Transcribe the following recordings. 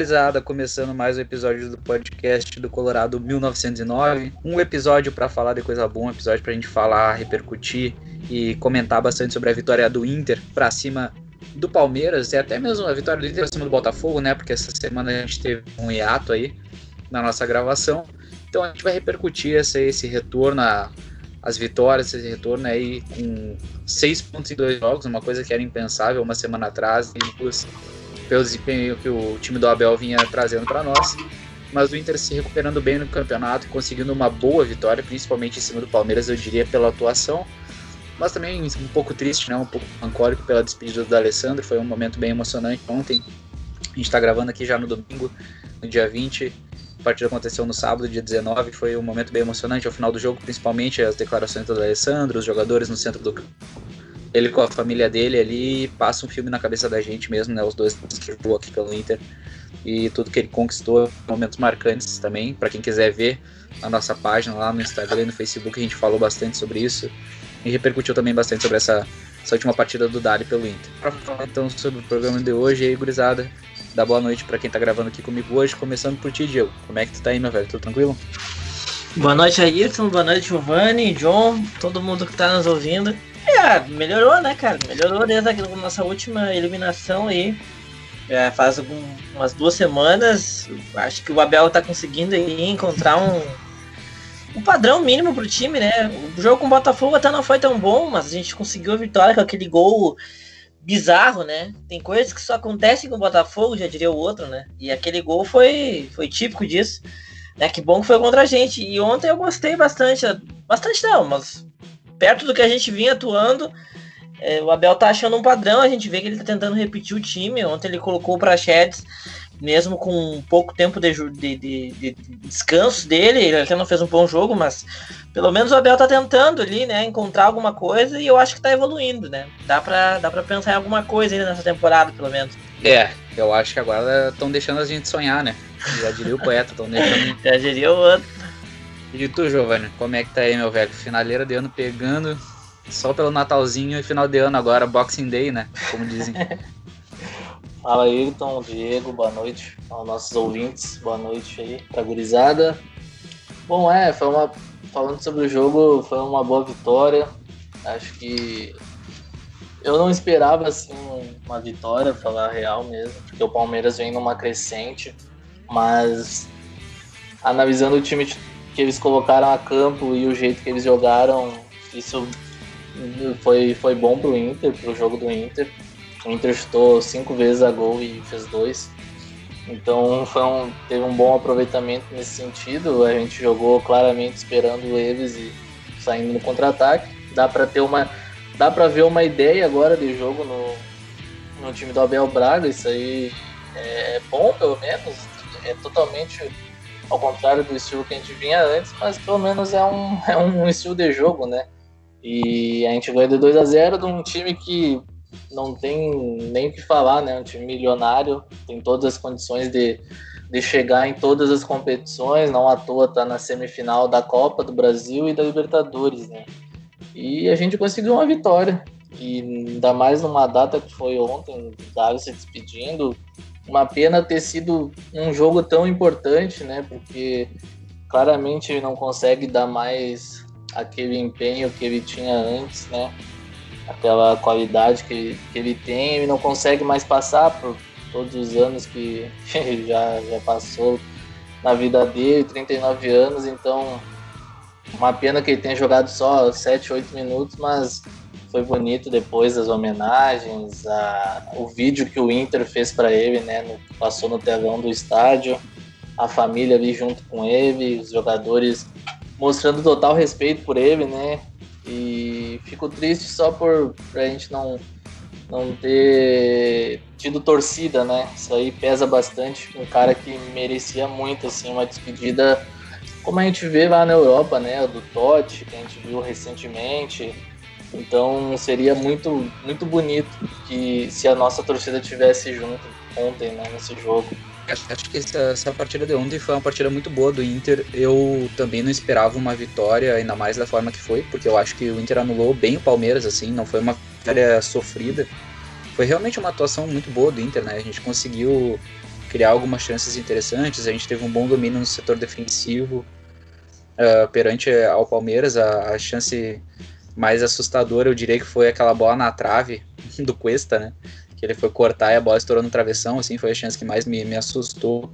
Gurizada, começando mais um episódio do podcast do Colorado 1909. Um episódio para falar de coisa boa, um episódio pra gente falar, repercutir e comentar bastante sobre a vitória do Inter para cima do Palmeiras e até mesmo a vitória do Inter pra cima do Botafogo, né? Porque essa semana a gente teve um hiato aí na nossa gravação. Então a gente vai repercutir esse, esse retorno, a, as vitórias, esse retorno aí com seis pontos em dois jogos, uma coisa que era impensável uma semana atrás. E duas pelo desempenho que o time do Abel vinha trazendo para nós. Mas o Inter se recuperando bem no campeonato, conseguindo uma boa vitória, principalmente em cima do Palmeiras, eu diria, pela atuação. Mas também um pouco triste, né? um pouco melancólico pela despedida do Alessandro. Foi um momento bem emocionante ontem. A gente está gravando aqui já no domingo, no dia 20. A partida aconteceu no sábado, dia 19. Foi um momento bem emocionante ao final do jogo, principalmente as declarações do Alessandro, os jogadores no centro do campo ele com a família dele ali passa um filme na cabeça da gente mesmo, né? Os dois que jogou aqui pelo Inter e tudo que ele conquistou, momentos marcantes também, para quem quiser ver na nossa página lá no Instagram e no Facebook, a gente falou bastante sobre isso e repercutiu também bastante sobre essa, essa última partida do Dali pelo Inter. Para falar então sobre o programa de hoje aí, gurizada, dá boa noite para quem tá gravando aqui comigo hoje, começando por ti, Diego. Como é que tu tá aí, meu velho? Tudo tranquilo? Boa noite, Ayrton. Boa noite, Giovanni, John, todo mundo que tá nos ouvindo. É, melhorou, né, cara? Melhorou desde a nossa última eliminação aí. Já faz algum, umas duas semanas. Acho que o Abel tá conseguindo aí encontrar um, um padrão mínimo pro time, né? O jogo com o Botafogo até não foi tão bom, mas a gente conseguiu a vitória com aquele gol bizarro, né? Tem coisas que só acontecem com o Botafogo, já diria o outro, né? E aquele gol foi, foi típico disso. Né? Que bom que foi contra a gente. E ontem eu gostei bastante. Bastante não, mas perto do que a gente vinha atuando, é, o Abel tá achando um padrão, a gente vê que ele tá tentando repetir o time. Ontem ele colocou o Prachedes, mesmo com pouco tempo de, de, de, de, descanso dele, ele até não fez um bom jogo, mas pelo menos o Abel tá tentando ali, né, encontrar alguma coisa e eu acho que tá evoluindo, né? Dá pra, dá pra pensar em alguma coisa ainda nessa temporada, pelo menos. É, eu acho que agora estão deixando a gente sonhar, né? Já diria o poeta, estão deixando. Já diria o outro. E tu, Giovanni, como é que tá aí, meu velho? Finaleira de ano pegando só pelo Natalzinho e final de ano agora, Boxing Day, né? Como dizem. Fala Ayrton, Diego, boa noite aos nossos ouvintes, boa noite aí pra gurizada. Bom, é, foi uma. Falando sobre o jogo, foi uma boa vitória. Acho que eu não esperava assim uma vitória, falar real mesmo, porque o Palmeiras vem numa crescente, mas analisando o time que eles colocaram a campo e o jeito que eles jogaram, isso foi, foi bom pro Inter, pro jogo do Inter. O Inter chutou cinco vezes a gol e fez dois. Então foi um, teve um bom aproveitamento nesse sentido. A gente jogou claramente esperando eles e saindo no contra-ataque. Dá para ter uma, dá para ver uma ideia agora de jogo no, no time do Abel Braga. Isso aí é bom, pelo menos. É totalmente ao contrário do estilo que a gente vinha antes, mas pelo menos é um, é um estilo de jogo, né? E a gente ganhou de 2 a 0 de um time que não tem nem o que falar, né? Um time milionário, tem todas as condições de, de chegar em todas as competições, não à toa tá na semifinal da Copa do Brasil e da Libertadores, né? E a gente conseguiu uma vitória. E ainda mais numa data que foi ontem, o Dário se despedindo, uma pena ter sido um jogo tão importante, né? Porque claramente ele não consegue dar mais aquele empenho que ele tinha antes, né? Aquela qualidade que, que ele tem, ele não consegue mais passar por todos os anos que já, já passou na vida dele, 39 anos, então uma pena que ele tenha jogado só 7, 8 minutos, mas foi bonito depois as homenagens, a, o vídeo que o Inter fez para ele, né? No, passou no telão do estádio, a família ali junto com ele, os jogadores mostrando total respeito por ele, né? E fico triste só por a gente não não ter tido torcida, né? Isso aí pesa bastante. Um cara que merecia muito, assim, uma despedida como a gente vê lá na Europa, né? Do Totti, que a gente viu recentemente então seria muito, muito bonito que se a nossa torcida tivesse junto ontem né, nesse jogo. Acho, acho que essa, essa, partida de ontem foi uma partida muito boa do Inter. Eu também não esperava uma vitória, ainda mais da forma que foi, porque eu acho que o Inter anulou bem o Palmeiras, assim, não foi uma vitória sofrida. Foi realmente uma atuação muito boa do Inter, né? A gente conseguiu criar algumas chances interessantes. A gente teve um bom domínio no setor defensivo uh, perante ao Palmeiras. A, a, chance mais assustadora, eu diria que foi aquela bola na trave do Cuesta, né? Que ele foi cortar e a bola estourou no travessão, assim, foi a chance que mais me, me assustou.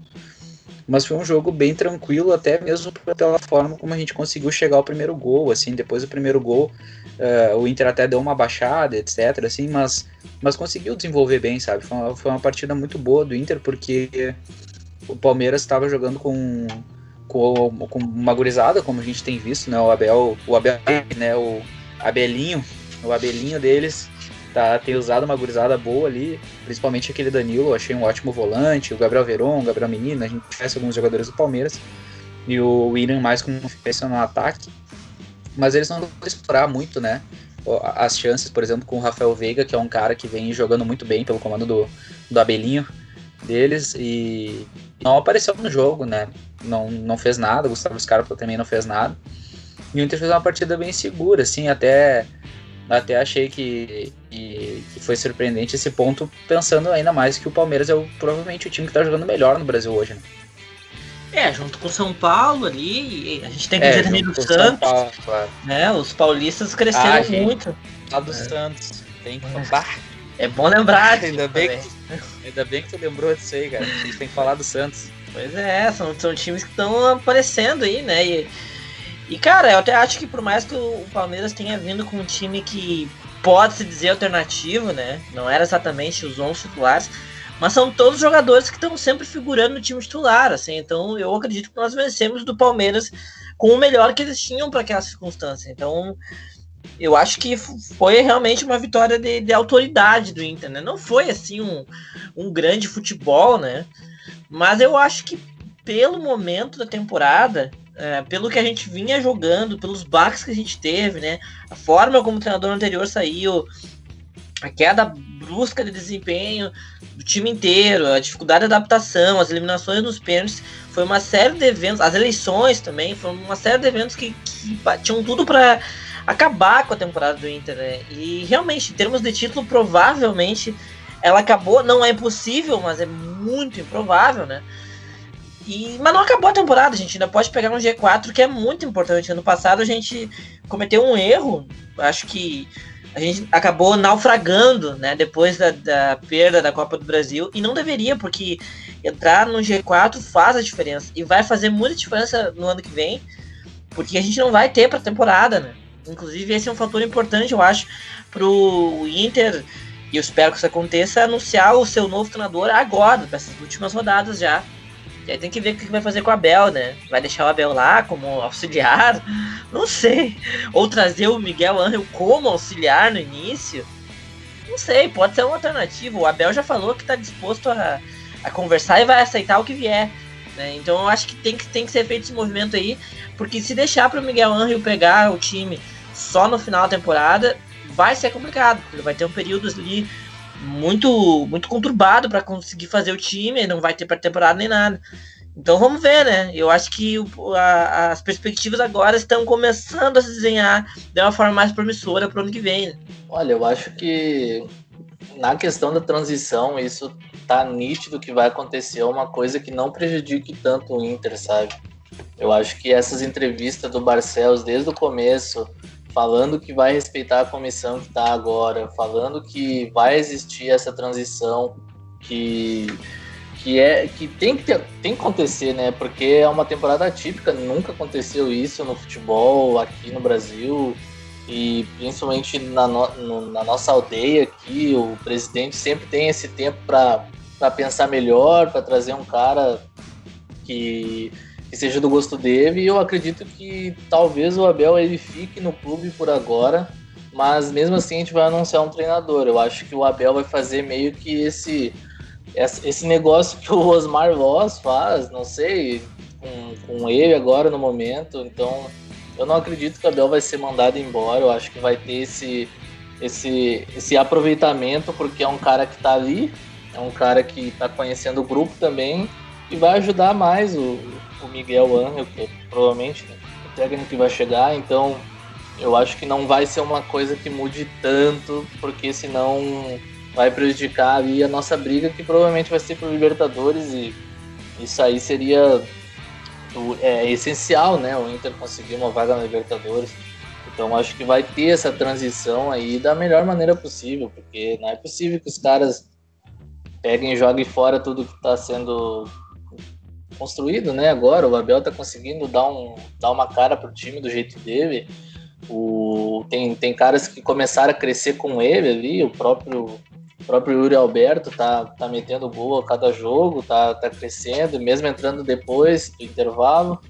Mas foi um jogo bem tranquilo, até mesmo pela forma como a gente conseguiu chegar ao primeiro gol, assim, depois do primeiro gol, uh, o Inter até deu uma baixada, etc, assim, mas, mas conseguiu desenvolver bem, sabe? Foi uma, foi uma partida muito boa do Inter, porque o Palmeiras estava jogando com, com, com uma gurizada, como a gente tem visto, né? O Abel, o Abel, né? O Abelinho, o Abelinho deles tá, tem usado uma gurizada boa ali, principalmente aquele Danilo, achei um ótimo volante, o Gabriel Veron, o Gabriel Menino, a gente conhece alguns jogadores do Palmeiras, e o William mais como referência no ataque, mas eles não vão explorar muito, né, as chances, por exemplo, com o Rafael Veiga, que é um cara que vem jogando muito bem pelo comando do, do Abelinho deles, e não apareceu no jogo, né, não, não fez nada, o Gustavo Scarpa também não fez nada, e o Inter fez uma partida bem segura, assim, até até achei que, que, que, foi surpreendente esse ponto, pensando ainda mais que o Palmeiras é o, provavelmente o time que está jogando melhor no Brasil hoje, né? É, junto com o São Paulo ali, a gente tem que é, dizer também do Santos. Paulo, claro. né, os paulistas cresceram ah, muito. Lá do é. Santos, tem que falar. É bom lembrar. ainda, bem que, ainda bem que tu lembrou disso aí, cara. A gente tem que falar do Santos. Pois é, são, são times que estão aparecendo aí, né? E, e, cara, eu até acho que por mais que o Palmeiras tenha vindo com um time que pode se dizer alternativo, né? Não era exatamente os 11 titulares, mas são todos jogadores que estão sempre figurando no time titular, assim. Então, eu acredito que nós vencemos do Palmeiras com o melhor que eles tinham para aquela circunstância. Então, eu acho que foi realmente uma vitória de, de autoridade do Inter, né? Não foi assim um, um grande futebol, né? Mas eu acho que pelo momento da temporada, é, pelo que a gente vinha jogando, pelos baques que a gente teve, né? A forma como o treinador anterior saiu, a queda brusca de desempenho do time inteiro, a dificuldade de adaptação, as eliminações nos pênaltis, foi uma série de eventos, as eleições também, foi uma série de eventos que, que tinham tudo para acabar com a temporada do Inter, né? E realmente, em termos de título, provavelmente ela acabou, não é impossível, mas é muito improvável, né? E, mas não acabou a temporada, gente ainda pode pegar um G4 que é muito importante. Ano passado a gente cometeu um erro, acho que a gente acabou naufragando, né, depois da, da, perda da Copa do Brasil, e não deveria, porque entrar no G4 faz a diferença, e vai fazer muita diferença no ano que vem, porque a gente não vai ter para temporada, né. Inclusive esse é um fator importante, eu acho, pro Inter, e eu espero que isso aconteça, anunciar o seu novo treinador agora, para essas últimas rodadas já. E aí tem que ver o que vai fazer com a Bel, né? Vai deixar o Abel lá como auxiliar? Não sei. Ou trazer o Miguel Angel como auxiliar no início? Não sei, pode ser uma alternativa. O Abel já falou que está disposto a, a conversar e vai aceitar o que vier. Né? Então eu acho que tem, que tem que ser feito esse movimento aí, porque se deixar para o Miguel Angel pegar o time só no final da temporada, vai ser complicado. Ele vai ter um período ali muito muito conturbado para conseguir fazer o time, não vai ter pré-temporada nem nada. Então vamos ver, né? Eu acho que o, a, as perspectivas agora estão começando a se desenhar de uma forma mais promissora para o ano que vem. Né? Olha, eu acho que na questão da transição, isso tá nítido que vai acontecer uma coisa que não prejudique tanto o Inter, sabe? Eu acho que essas entrevistas do Barcelos desde o começo, falando que vai respeitar a comissão que está agora, falando que vai existir essa transição, que que é que tem que ter, tem que acontecer, né? Porque é uma temporada atípica, nunca aconteceu isso no futebol aqui no Brasil e principalmente na, no, na nossa aldeia aqui, o presidente sempre tem esse tempo para pensar melhor, para trazer um cara que que seja do gosto dele. E eu acredito que talvez o Abel ele fique no clube por agora, mas mesmo assim a gente vai anunciar um treinador. Eu acho que o Abel vai fazer meio que esse esse negócio que o Osmar Voss faz, não sei, com, com ele agora no momento. Então eu não acredito que o Abel vai ser mandado embora. Eu acho que vai ter esse esse, esse aproveitamento, porque é um cara que está ali, é um cara que está conhecendo o grupo também e vai ajudar mais o, o Miguel Angel, que provavelmente o técnico que vai chegar, então eu acho que não vai ser uma coisa que mude tanto, porque senão vai prejudicar ali a nossa briga, que provavelmente vai ser para Libertadores e isso aí seria é, essencial, né? O Inter conseguir uma vaga na Libertadores. Então acho que vai ter essa transição aí da melhor maneira possível, porque não é possível que os caras peguem e joguem fora tudo que está sendo construído, né? Agora o Abel está conseguindo dar, um, dar uma cara pro time do jeito dele. O, tem, tem caras que começaram a crescer com ele ali, o próprio o próprio Yuri Alberto tá, tá metendo gol a cada jogo, tá, tá crescendo, mesmo entrando depois do intervalo.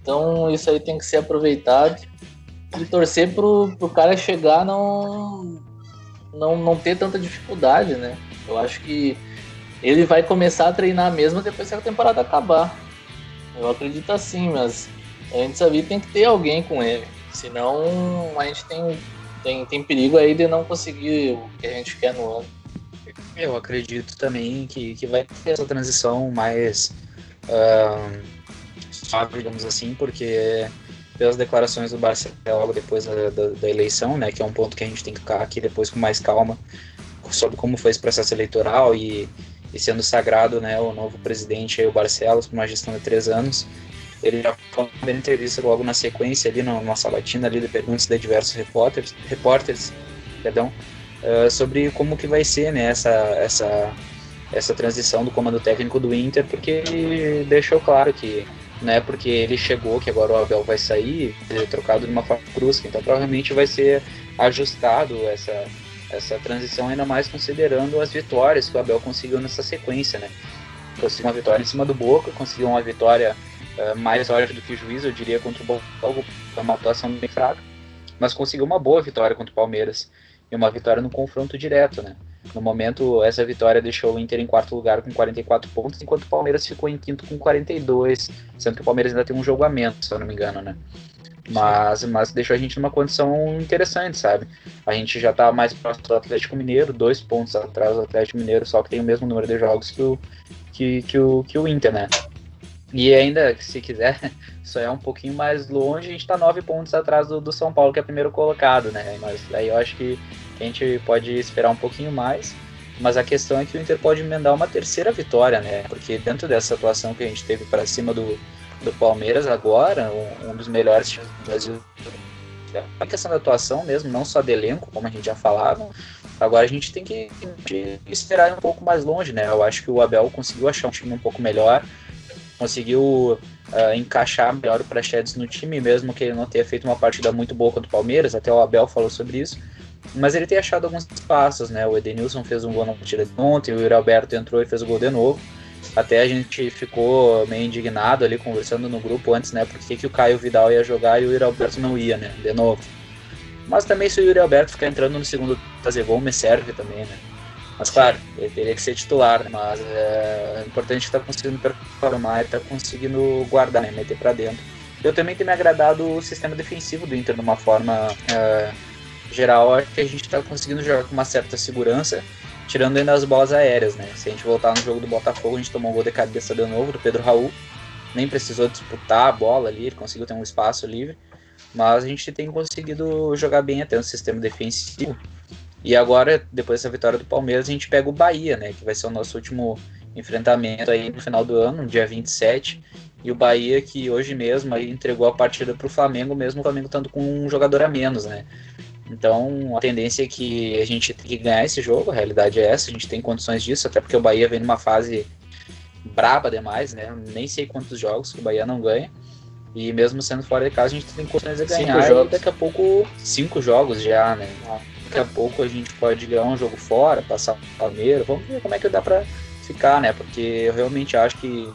Então isso aí tem que ser aproveitado e torcer pro, pro cara chegar não, não não ter tanta dificuldade, né? Eu acho que ele vai começar a treinar mesmo depois que a temporada acabar. Eu acredito assim, mas antes ali tem que ter alguém com ele. Senão a gente tem, tem, tem perigo aí de não conseguir o que a gente quer no ano. Eu acredito também que, que vai ter essa transição mais uh, suave, digamos assim, porque pelas declarações do Barcelona logo depois da, da, da, eleição, né, que é um ponto que a gente tem que ficar aqui depois com mais calma sobre como foi esse processo eleitoral e, e sendo sagrado né, o novo presidente, aí, o Barcelos, por uma gestão de três anos. Ele já falou na entrevista logo na sequência, ali numa sabatina ali de perguntas de diversos repórteres, repórteres perdão, uh, sobre como que vai ser né, essa, essa, essa transição do comando técnico do Inter, porque ele deixou claro que não é porque ele chegou que agora o Abel vai sair, ele é trocado de uma forma brusca, então provavelmente vai ser ajustado essa, essa transição, ainda mais considerando as vitórias que o Abel conseguiu nessa sequência, né? Conseguiu uma vitória em cima do Boca, conseguiu uma vitória uh, mais forte do que o juiz, eu diria, contra o Botafogo, uma atuação bem fraca, mas conseguiu uma boa vitória contra o Palmeiras e uma vitória no confronto direto, né? No momento, essa vitória deixou o Inter em quarto lugar com 44 pontos, enquanto o Palmeiras ficou em quinto com 42, sendo que o Palmeiras ainda tem um jogo a menos, se eu não me engano, né? Mas, mas deixou a gente numa condição interessante, sabe? A gente já tá mais próximo do Atlético Mineiro, dois pontos atrás do Atlético Mineiro, só que tem o mesmo número de jogos que o, que, que o, que o Inter, né? E ainda, se quiser, só é um pouquinho mais longe, a gente tá nove pontos atrás do, do São Paulo, que é primeiro colocado, né? Mas aí eu acho que a gente pode esperar um pouquinho mais. Mas a questão é que o Inter pode emendar uma terceira vitória, né? Porque dentro dessa atuação que a gente teve para cima do, do Palmeiras agora, um, um dos melhores times do Brasil. A questão da atuação mesmo, não só de elenco, como a gente já falava, agora a gente tem que esperar um pouco mais longe, né? Eu acho que o Abel conseguiu achar um time um pouco melhor, conseguiu uh, encaixar melhor o Praxedes no time, mesmo que ele não tenha feito uma partida muito boa contra o Palmeiras, até o Abel falou sobre isso. Mas ele tem achado alguns espaços, né? O Edenilson fez um gol na partida de ontem, o Yuri Alberto entrou e fez o gol de novo. Até a gente ficou meio indignado ali, conversando no grupo antes, né? Por que, que o Caio Vidal ia jogar e o Yuri Alberto não ia, né? De novo. Mas também se o Yuri Alberto ficar entrando no segundo fazer gol, me serve também, né? Mas claro, ele teria que ser titular, né? Mas é, é importante que tá conseguindo performar e tá conseguindo guardar, né? Meter para dentro. Eu também tenho me agradado o sistema defensivo do Inter de uma forma é, geral. Acho que a gente tá conseguindo jogar com uma certa segurança tirando ainda as bolas aéreas, né? Se a gente voltar no jogo do Botafogo, a gente tomou um gol de cabeça de novo do Pedro Raul. Nem precisou disputar a bola ali, ele conseguiu ter um espaço livre. Mas a gente tem conseguido jogar bem até no sistema defensivo. E agora, depois dessa vitória do Palmeiras, a gente pega o Bahia, né? Que vai ser o nosso último enfrentamento aí no final do ano, no dia 27. E o Bahia que hoje mesmo aí entregou a partida para o Flamengo, mesmo o Flamengo estando com um jogador a menos, né? Então a tendência é que a gente tem que ganhar esse jogo, a realidade é essa, a gente tem condições disso, até porque o Bahia vem numa fase braba demais, né? Nem sei quantos jogos que o Bahia não ganha. E mesmo sendo fora de casa, a gente tem condições de ganhar. Cinco e daqui a pouco, cinco jogos já, né? Daqui a pouco a gente pode ganhar um jogo fora, passar o Palmeiras. Vamos ver como é que dá pra ficar, né? Porque eu realmente acho que,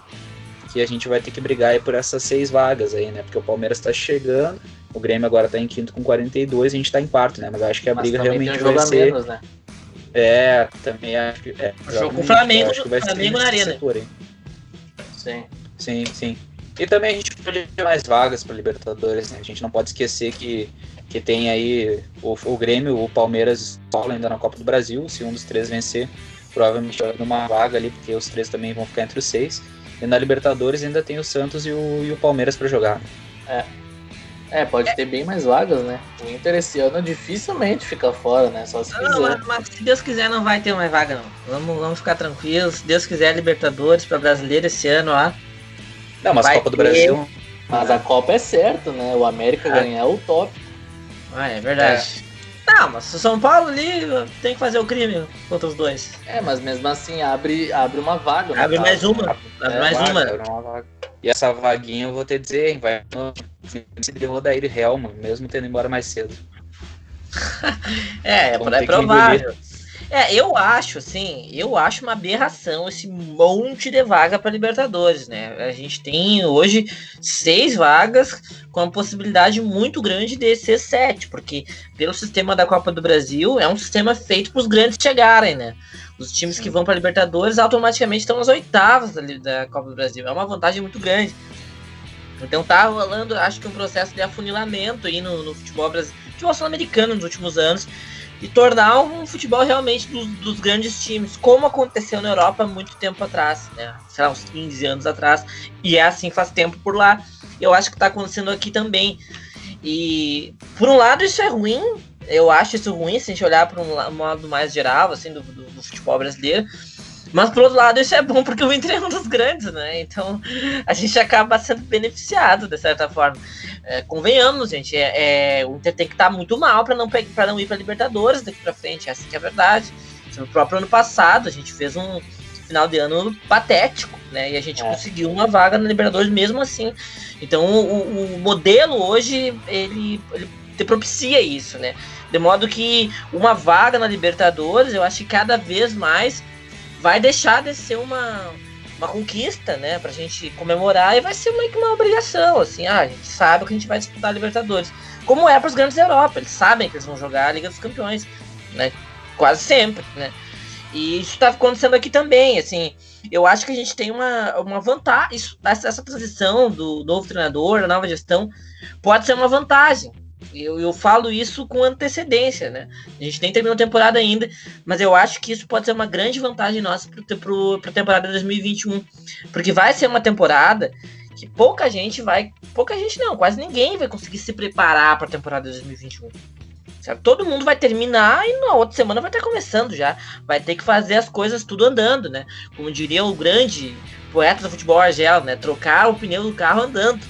que a gente vai ter que brigar aí por essas seis vagas aí, né? Porque o Palmeiras tá chegando, o Grêmio agora tá em quinto com 42, a gente tá em quarto, né? Mas acho que a briga realmente vai ser. Menos, né? É, também acho que. É, jogo com o Flamengo, acho que vai Flamengo ser na arena. Setor, sim. Sim, sim. E também a gente pode ter mais vagas para Libertadores, né? A gente não pode esquecer que, que tem aí o, o Grêmio, o Palmeiras e ainda na Copa do Brasil. Se um dos três vencer, provavelmente vai numa vaga ali, porque os três também vão ficar entre os seis. E na Libertadores ainda tem o Santos e o, e o Palmeiras para jogar. É. É, pode ter bem mais vagas, né? O Inter esse ano dificilmente fica fora, né? Só se Não, quiser. mas, mas se Deus quiser não vai ter mais vaga não. Vamos, vamos ficar tranquilos. Se Deus quiser Libertadores para brasileiro esse ano, ó. Não, mas Vai Copa do ter. Brasil. Mas a Copa é certo, né? O América Ah. ganhar é o top. Ah, é verdade. Não, mas o São Paulo ali tem que fazer o crime contra os dois. É, mas mesmo assim abre, abre uma vaga. no Abre mais uma. né? Abre É, mais Vaga, uma. era uma vaga. E essa vaguinha eu vou te dizer, hein, vai se deu o Daír Helman, mesmo tendo embora mais cedo. É, é, é que provável. É, eu acho, assim, eu acho uma aberração esse monte de vaga para Libertadores, né? A gente tem hoje seis vagas com a possibilidade muito grande de ser sete, porque pelo sistema da Copa do Brasil é um sistema feito para os grandes chegarem, né? Os times que vão para Libertadores automaticamente estão nas oitavas da, da Copa do Brasil. É uma vantagem muito grande. Então tá rolando, acho que um processo de afunilamento aí no, no futebol brasileiro, futebol sul-americano nos últimos anos, e tornar um futebol realmente dos, dos, grandes times, como aconteceu na Europa há muito tempo atrás, né? Sei lá, uns 15 anos atrás, e é assim faz tempo por lá. Eu acho que tá acontecendo aqui também. E por um lado isso é ruim, eu acho isso ruim se a gente olhar para um modo mais geral, assim, do, do, do futebol brasileiro. Mas por outro lado, isso é bom porque o Inter é um dos grandes, né? Então a gente acaba sendo beneficiado de certa forma. É, convenhamos, gente, é, é, o Inter tem que estar muito mal para não, pra não ir para Libertadores daqui para frente, essa que é a verdade. No próprio ano passado, a gente fez um final de ano patético, né? E a gente é. conseguiu uma vaga na Libertadores mesmo assim. Então o, o modelo hoje ele, ele te propicia isso, né? De modo que uma vaga na Libertadores, eu acho que cada vez mais vai deixar de ser uma, uma conquista, né, pra gente comemorar e vai ser meio que uma obrigação, assim, ah, a gente sabe que a gente vai disputar a Libertadores. Como é para os grandes da Europa, eles sabem que eles vão jogar a Liga dos Campeões, né, quase sempre, né. E isso está acontecendo aqui também, assim, eu acho que a gente tem uma, uma vantagem, isso, essa, essa transição do novo treinador, da nova gestão, pode ser uma vantagem, eu, eu falo isso com antecedência, né? A gente nem terminou a temporada ainda, mas eu acho que isso pode ser uma grande vantagem nossa para a temporada 2021. Porque vai ser uma temporada que pouca gente vai. Pouca gente não, quase ninguém vai conseguir se preparar para a temporada 2021. Certo? Todo mundo vai terminar e na outra semana vai estar começando já. Vai ter que fazer as coisas tudo andando, né? Como diria o grande poeta do futebol argel, né? Trocar o pneu do carro andando.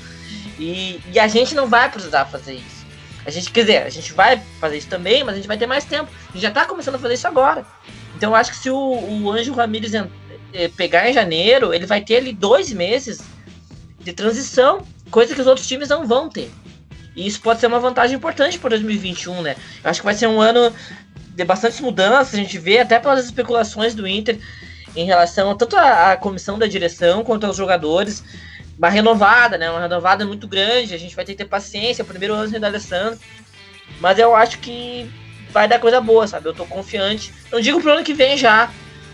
E, e a gente não vai precisar fazer isso. A gente, quer dizer, a gente vai fazer isso também, mas a gente vai ter mais tempo. A gente já tá começando a fazer isso agora. Então eu acho que se o, o Anjo Ramírez eh, pegar em janeiro, ele vai ter ali dois meses de transição, coisa que os outros times não vão ter. E isso pode ser uma vantagem importante para 2021, né? Eu acho que vai ser um ano de bastante mudanças, a gente vê até pelas especulações do Inter em relação tanto à, à comissão da direção quanto aos jogadores uma renovada, né? Uma renovada muito grande. A gente vai ter que ter paciência. O primeiro ano da Alessandro. Mas eu acho que vai dar coisa boa, sabe? Eu tô confiante. Não digo pro ano que vem já.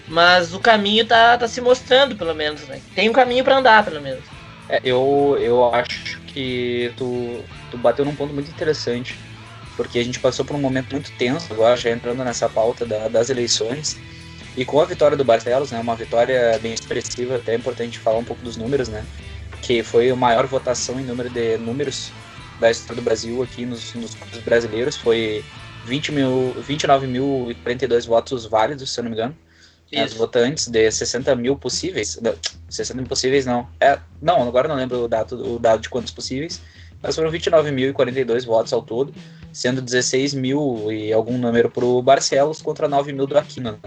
Mas o caminho tá, tá se mostrando, pelo menos, né? Tem um caminho para andar, pelo menos. É, eu, eu acho que tu, tu bateu num ponto muito interessante. Porque a gente passou por um momento muito tenso agora, já entrando nessa pauta da, das eleições. E com a vitória do Barcelos, né? Uma vitória bem expressiva, até é importante falar um pouco dos números, né? Que foi a maior votação em número de números da história do Brasil aqui nos, nos brasileiros. Foi 20 mil, 29.042 votos válidos, se eu não me engano. Os votantes de 60 mil possíveis. Não, 60 mil possíveis não. É, não, agora não lembro o dado, o dado de quantos possíveis. Mas foram 29.042 votos ao todo, sendo 16 mil e algum número para o Barcelos contra 9 mil do Aquino.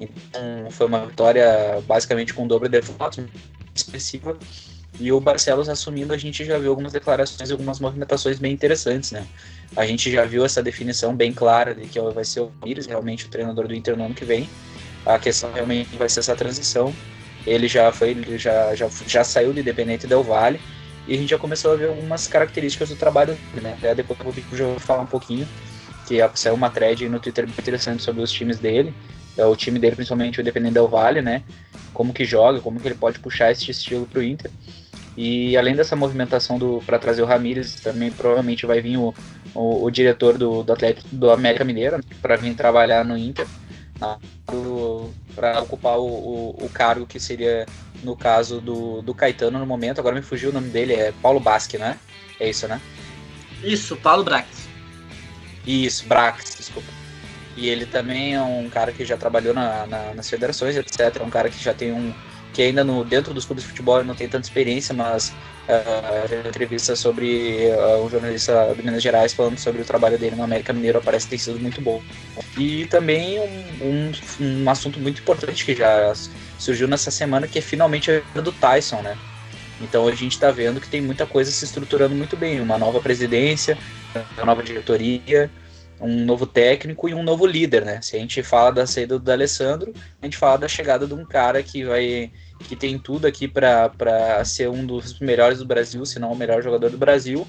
Então foi uma vitória basicamente com o dobro de votos, expressiva. E o Barcelos assumindo, a gente já viu algumas declarações e algumas movimentações bem interessantes, né? A gente já viu essa definição bem clara de que vai ser o Pires realmente o treinador do Inter no ano que vem. A questão realmente vai ser essa transição. Ele já foi, ele já, já, já saiu de Independente Del Valle e a gente já começou a ver algumas características do trabalho dele, né? Até depois eu já vou falar um pouquinho, que saiu uma thread no Twitter bem interessante sobre os times dele. É o time dele, principalmente o Independente Del Valle, né? Como que joga, como que ele pode puxar esse estilo pro Inter. E além dessa movimentação para trazer o Ramires, também provavelmente vai vir o, o, o diretor do, do Atlético do América Mineira para vir trabalhar no Inter, para ocupar o, o, o, cargo que seria no caso do, do Caetano no momento. Agora me fugiu o nome dele, é Paulo Basque, né? É isso, né? Isso, Paulo Brax. Isso, Brax, desculpa. E ele também é um cara que já trabalhou na, na, nas federações, etc. É um cara que já tem um. Que ainda no, dentro dos clubes de futebol não tem tanta experiência, mas uh, entrevista sobre uh, um jornalista do Minas Gerais falando sobre o trabalho dele no América Mineiro parece ter sido muito bom. E também um, um, um assunto muito importante que já surgiu nessa semana, que é finalmente a do Tyson, né? Então a gente está vendo que tem muita coisa se estruturando muito bem, uma nova presidência, uma nova diretoria, um novo técnico e um novo líder, né? Se a gente fala da saída do Alessandro, a gente fala da chegada de um cara que vai que tem tudo aqui para ser um dos melhores do Brasil, se não o melhor jogador do Brasil,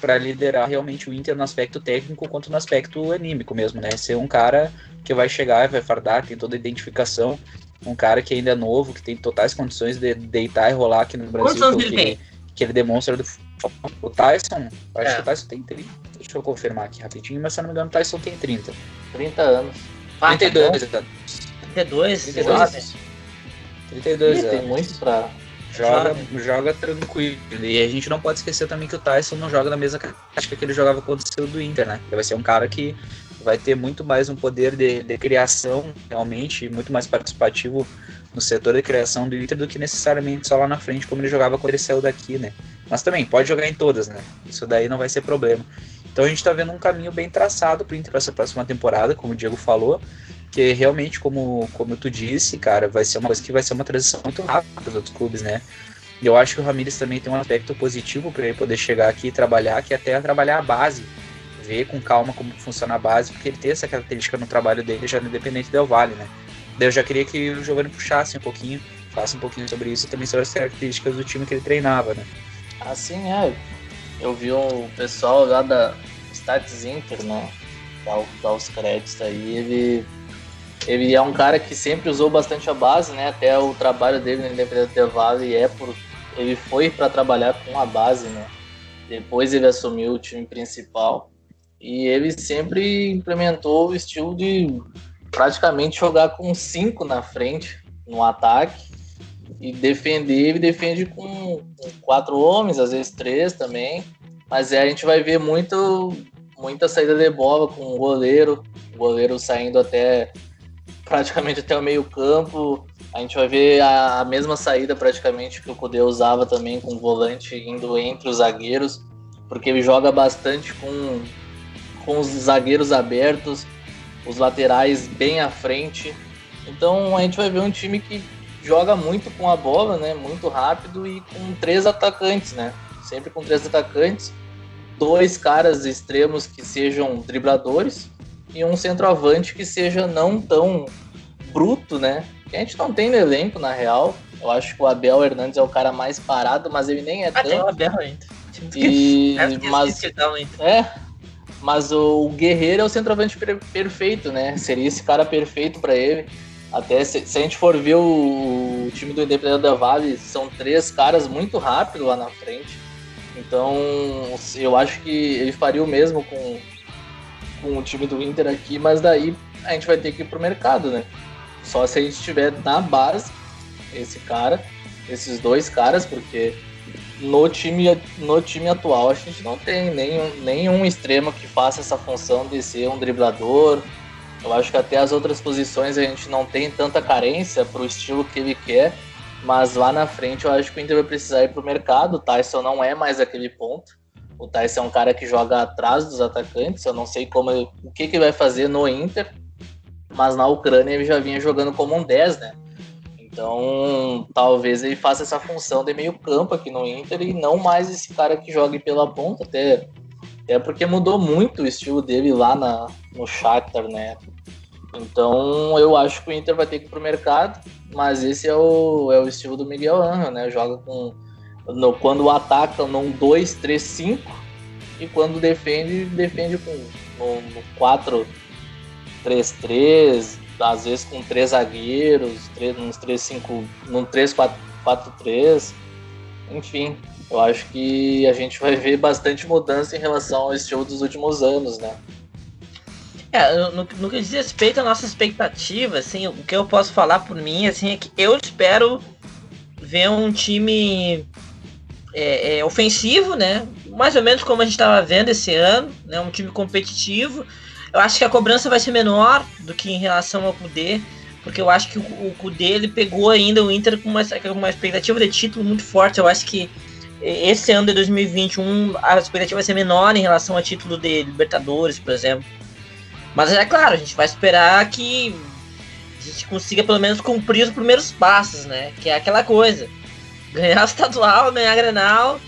para liderar realmente o Inter no aspecto técnico quanto no aspecto anímico mesmo, né? Ser um cara que vai chegar, vai fardar, tem toda a identificação, um cara que ainda é novo, que tem totais condições de deitar e rolar aqui no Brasil. Tem? Que ele demonstra do o Tyson, acho é. que o Tyson tem 30. Deixa eu confirmar aqui rapidinho, mas se eu não me engano, o Tyson tem 30. 30 anos. Ah, 32 anos. 32? 32 anos. 32 anos. Tem muito pra. Joga, joga tranquilo. E a gente não pode esquecer também que o Tyson não joga na mesma caixa que ele jogava quando saiu do Inter, né? Ele vai ser um cara que vai ter muito mais um poder de, de criação, realmente, muito mais participativo no setor de criação do Inter do que necessariamente só lá na frente, como ele jogava quando ele saiu daqui, né? Mas também pode jogar em todas, né? Isso daí não vai ser problema. Então a gente tá vendo um caminho bem traçado pro Inter para essa próxima temporada, como o Diego falou, que realmente, como, como tu disse, cara, vai ser uma coisa que vai ser uma transição muito rápida dos outros clubes, né? E eu acho que o Ramires também tem um aspecto positivo para ele poder chegar aqui e trabalhar, que é até trabalhar a base ver com calma como funciona a base, porque ele tem essa característica no trabalho dele já no Independente Del Vale, né? Daí eu já queria que o Giovanni puxasse um pouquinho, faça um pouquinho sobre isso e também sobre as características do time que ele treinava, né? Assim, é. Eu vi o pessoal lá da Stats Inter, né? Dar, os créditos aí, ele ele é um cara que sempre usou bastante a base, né? Até o trabalho dele no Independente Del Vale é por ele foi para trabalhar com a base, né? Depois ele assumiu o time principal. E ele sempre implementou o estilo de praticamente jogar com cinco na frente no ataque e defender. Ele defende com, quatro homens, às vezes três também. Mas é, a gente vai ver muito, muita saída de bola com o goleiro, o goleiro saindo até praticamente até o meio campo. A gente vai ver a, a mesma saída praticamente que o Cudê usava também com o volante indo entre os zagueiros, porque ele joga bastante com com os zagueiros abertos, os laterais bem à frente. Então a gente vai ver um time que joga muito com a bola, né? Muito rápido e com três atacantes, né? Sempre com três atacantes, dois caras extremos que sejam dribladores e um centroavante que seja não tão bruto, né? Que a gente não tem no elenco, na real. Eu acho que o Abel Hernandes é o cara mais parado, mas ele nem é ah, tão. o Abel ainda. E... mas... É, mas o Guerreiro é o centroavante perfeito, né? Seria esse cara perfeito para ele. Até se, se, a gente for ver o, o time do Independente da Vale, são três caras muito rápidos lá na frente. Então, eu acho que ele faria o mesmo com, com o time do Inter aqui, mas daí a gente vai ter que ir pro mercado, né? Só se a gente tiver na base esse cara, esses dois caras, porque no time, no time atual a gente não tem nenhum, nenhum extremo que faça essa função de ser um driblador. Eu acho que até as outras posições a gente não tem tanta carência para o estilo que ele quer, mas lá na frente eu acho que o Inter vai precisar ir para o mercado. O Tyson não é mais aquele ponto. O Tyson é um cara que joga atrás dos atacantes. Eu não sei como o que, que vai fazer no Inter, mas na Ucrânia ele já vinha jogando como um 10, né? Então, talvez ele faça essa função de meio campo aqui no Inter e não mais esse cara que jogue pela ponta, até, até porque mudou muito o estilo dele lá na, no Shakhtar, né? Então, eu acho que o Inter vai ter que ir pro mercado, mas esse é o, é o estilo do Miguel Angel, né? Joga com no, quando ataca num 2-3-5 e quando defende, defende com no, no 4-3-3, às vezes com três zagueiros, três, uns 3-5, num 3-4-3, enfim, eu acho que a gente vai ver bastante mudança em relação ao estilo dos últimos anos, né? É, no, no que diz respeito à nossa expectativa, assim, o que eu posso falar por mim, assim, é que eu espero ver um time é, é, ofensivo, né? mais ou menos como a gente estava vendo esse ano, né? Um time competitivo. Eu acho que a cobrança vai ser menor do que em relação ao Kudê, porque eu acho que o, o Kudê ele pegou ainda o Inter com uma, com uma expectativa de título muito forte. Eu acho que esse ano de 2021 a expectativa vai ser menor em relação ao título de Libertadores, por exemplo. Mas é claro, a gente vai esperar que a gente consiga pelo menos cumprir os primeiros passos, né? Que é aquela coisa. Ganhar o estadual, ganhar a Grenal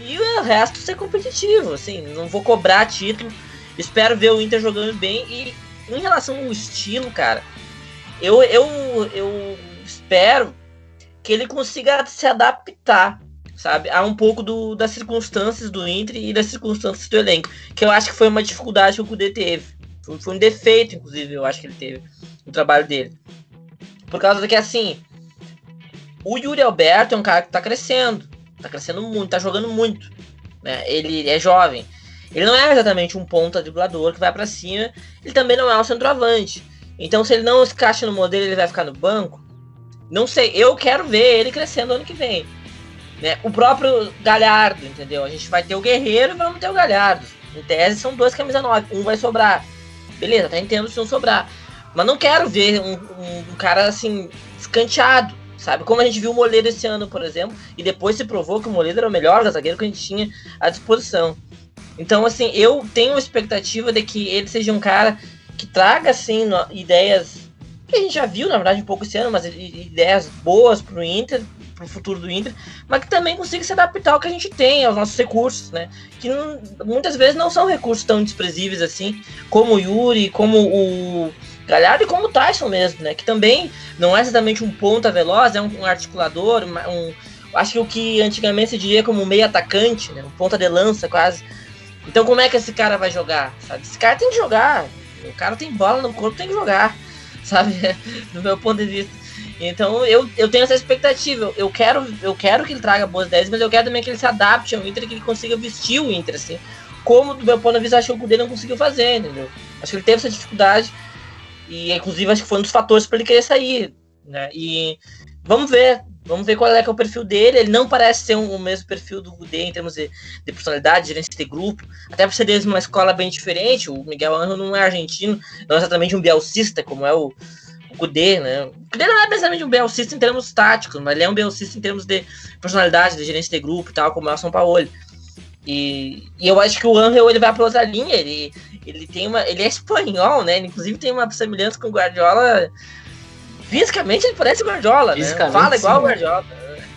e o resto ser competitivo, assim, não vou cobrar título. Espero ver o Inter jogando bem e em relação ao estilo, cara, eu, eu, eu espero que ele consiga se adaptar sabe? Há um pouco do, das circunstâncias do Inter e das circunstâncias do elenco, que eu acho que foi uma dificuldade que o Kudê teve. Foi, foi um defeito, inclusive, eu acho que ele teve no trabalho dele. Por causa do que, assim, o Yuri Alberto é um cara que tá crescendo, tá crescendo muito, tá jogando muito, né? Ele é jovem. Ele não é exatamente um ponta driblador que vai para cima, ele também não é um centroavante. Então, se ele não se encaixa no modelo, ele vai ficar no banco. Não sei, eu quero ver ele crescendo ano que vem. Né? O próprio Galhardo, entendeu? A gente vai ter o Guerreiro e vamos ter o Galhardo. Em tese são dois camisa 9, um vai sobrar. Beleza, até entendo se não sobrar. Mas não quero ver um, um, um, cara assim, escanteado, sabe? Como a gente viu o Moledo esse ano, por exemplo, e depois se provou que o Moledo era o melhor zagueiro que a gente tinha à disposição. Então, assim, eu tenho a expectativa de que ele seja um cara que traga, assim, ideias que a gente já viu, na verdade, um pouco esse ano, mas ideias boas pro Inter, pro futuro do Inter, mas que também consiga se adaptar ao que a gente tem, aos nossos recursos, né? Que não, muitas vezes não são recursos tão desprezíveis assim, como o Yuri, como o Galhardo e como o Tyson mesmo, né? Que também não é exatamente um ponta veloz, é um, um articulador, um, acho que o que antigamente se diria como meio atacante, né? Um ponta de lança quase. Então como é que esse cara vai jogar? Sabe? Esse cara tem que jogar. O cara tem bola no corpo, tem que jogar. Sabe? Do meu ponto de vista. Então eu, eu tenho essa expectativa. Eu quero, eu quero que ele traga boas ideias, mas eu quero também que ele se adapte ao Inter, que ele consiga vestir o Inter, assim. Como do meu ponto de vista, acho que o Kudê não conseguiu fazer, entendeu? Acho que ele teve essa dificuldade. E inclusive acho que foi um dos fatores para ele querer sair. Né? E vamos ver. Vamos ver qual é, que é o perfil dele. Ele não parece ser um, o mesmo perfil do Gudê em termos de, de personalidade, gerência de grupo. Até por ser de uma escola bem diferente. O Miguel Angel não é argentino, não é exatamente um bielcista, como é o Kudê, né? O Kudê não é precisamente um Bielcista em termos táticos, mas ele é um Bielcista em termos de personalidade, de gerência de grupo e tal, como é o São Paulo. E, e eu acho que o Angel ele vai para outra linha, ele, ele tem uma. Ele é espanhol, né? Ele, inclusive tem uma semelhança com o Guardiola. Fisicamente ele parece o Guardiola, né? Fala igual o Guardiola.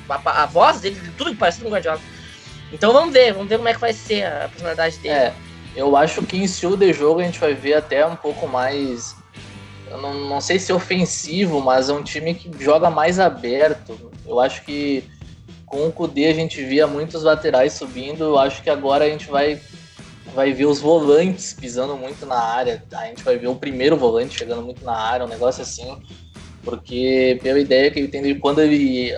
A, a, voz dele, tudo que parece com o Guardiola. Então vamos ver, vamos ver como é que vai ser a personalidade dele. É, eu acho que em estilo de jogo a gente vai ver até um pouco mais eu não, não sei se é ofensivo, mas é um time que joga mais aberto. Eu acho que com o Kudê a gente via muitos laterais subindo, eu acho que agora a gente vai, vai ver os volantes pisando muito na área, a gente vai ver o primeiro volante chegando muito na área, um negócio assim, porque pela ideia que ele tem de quando ele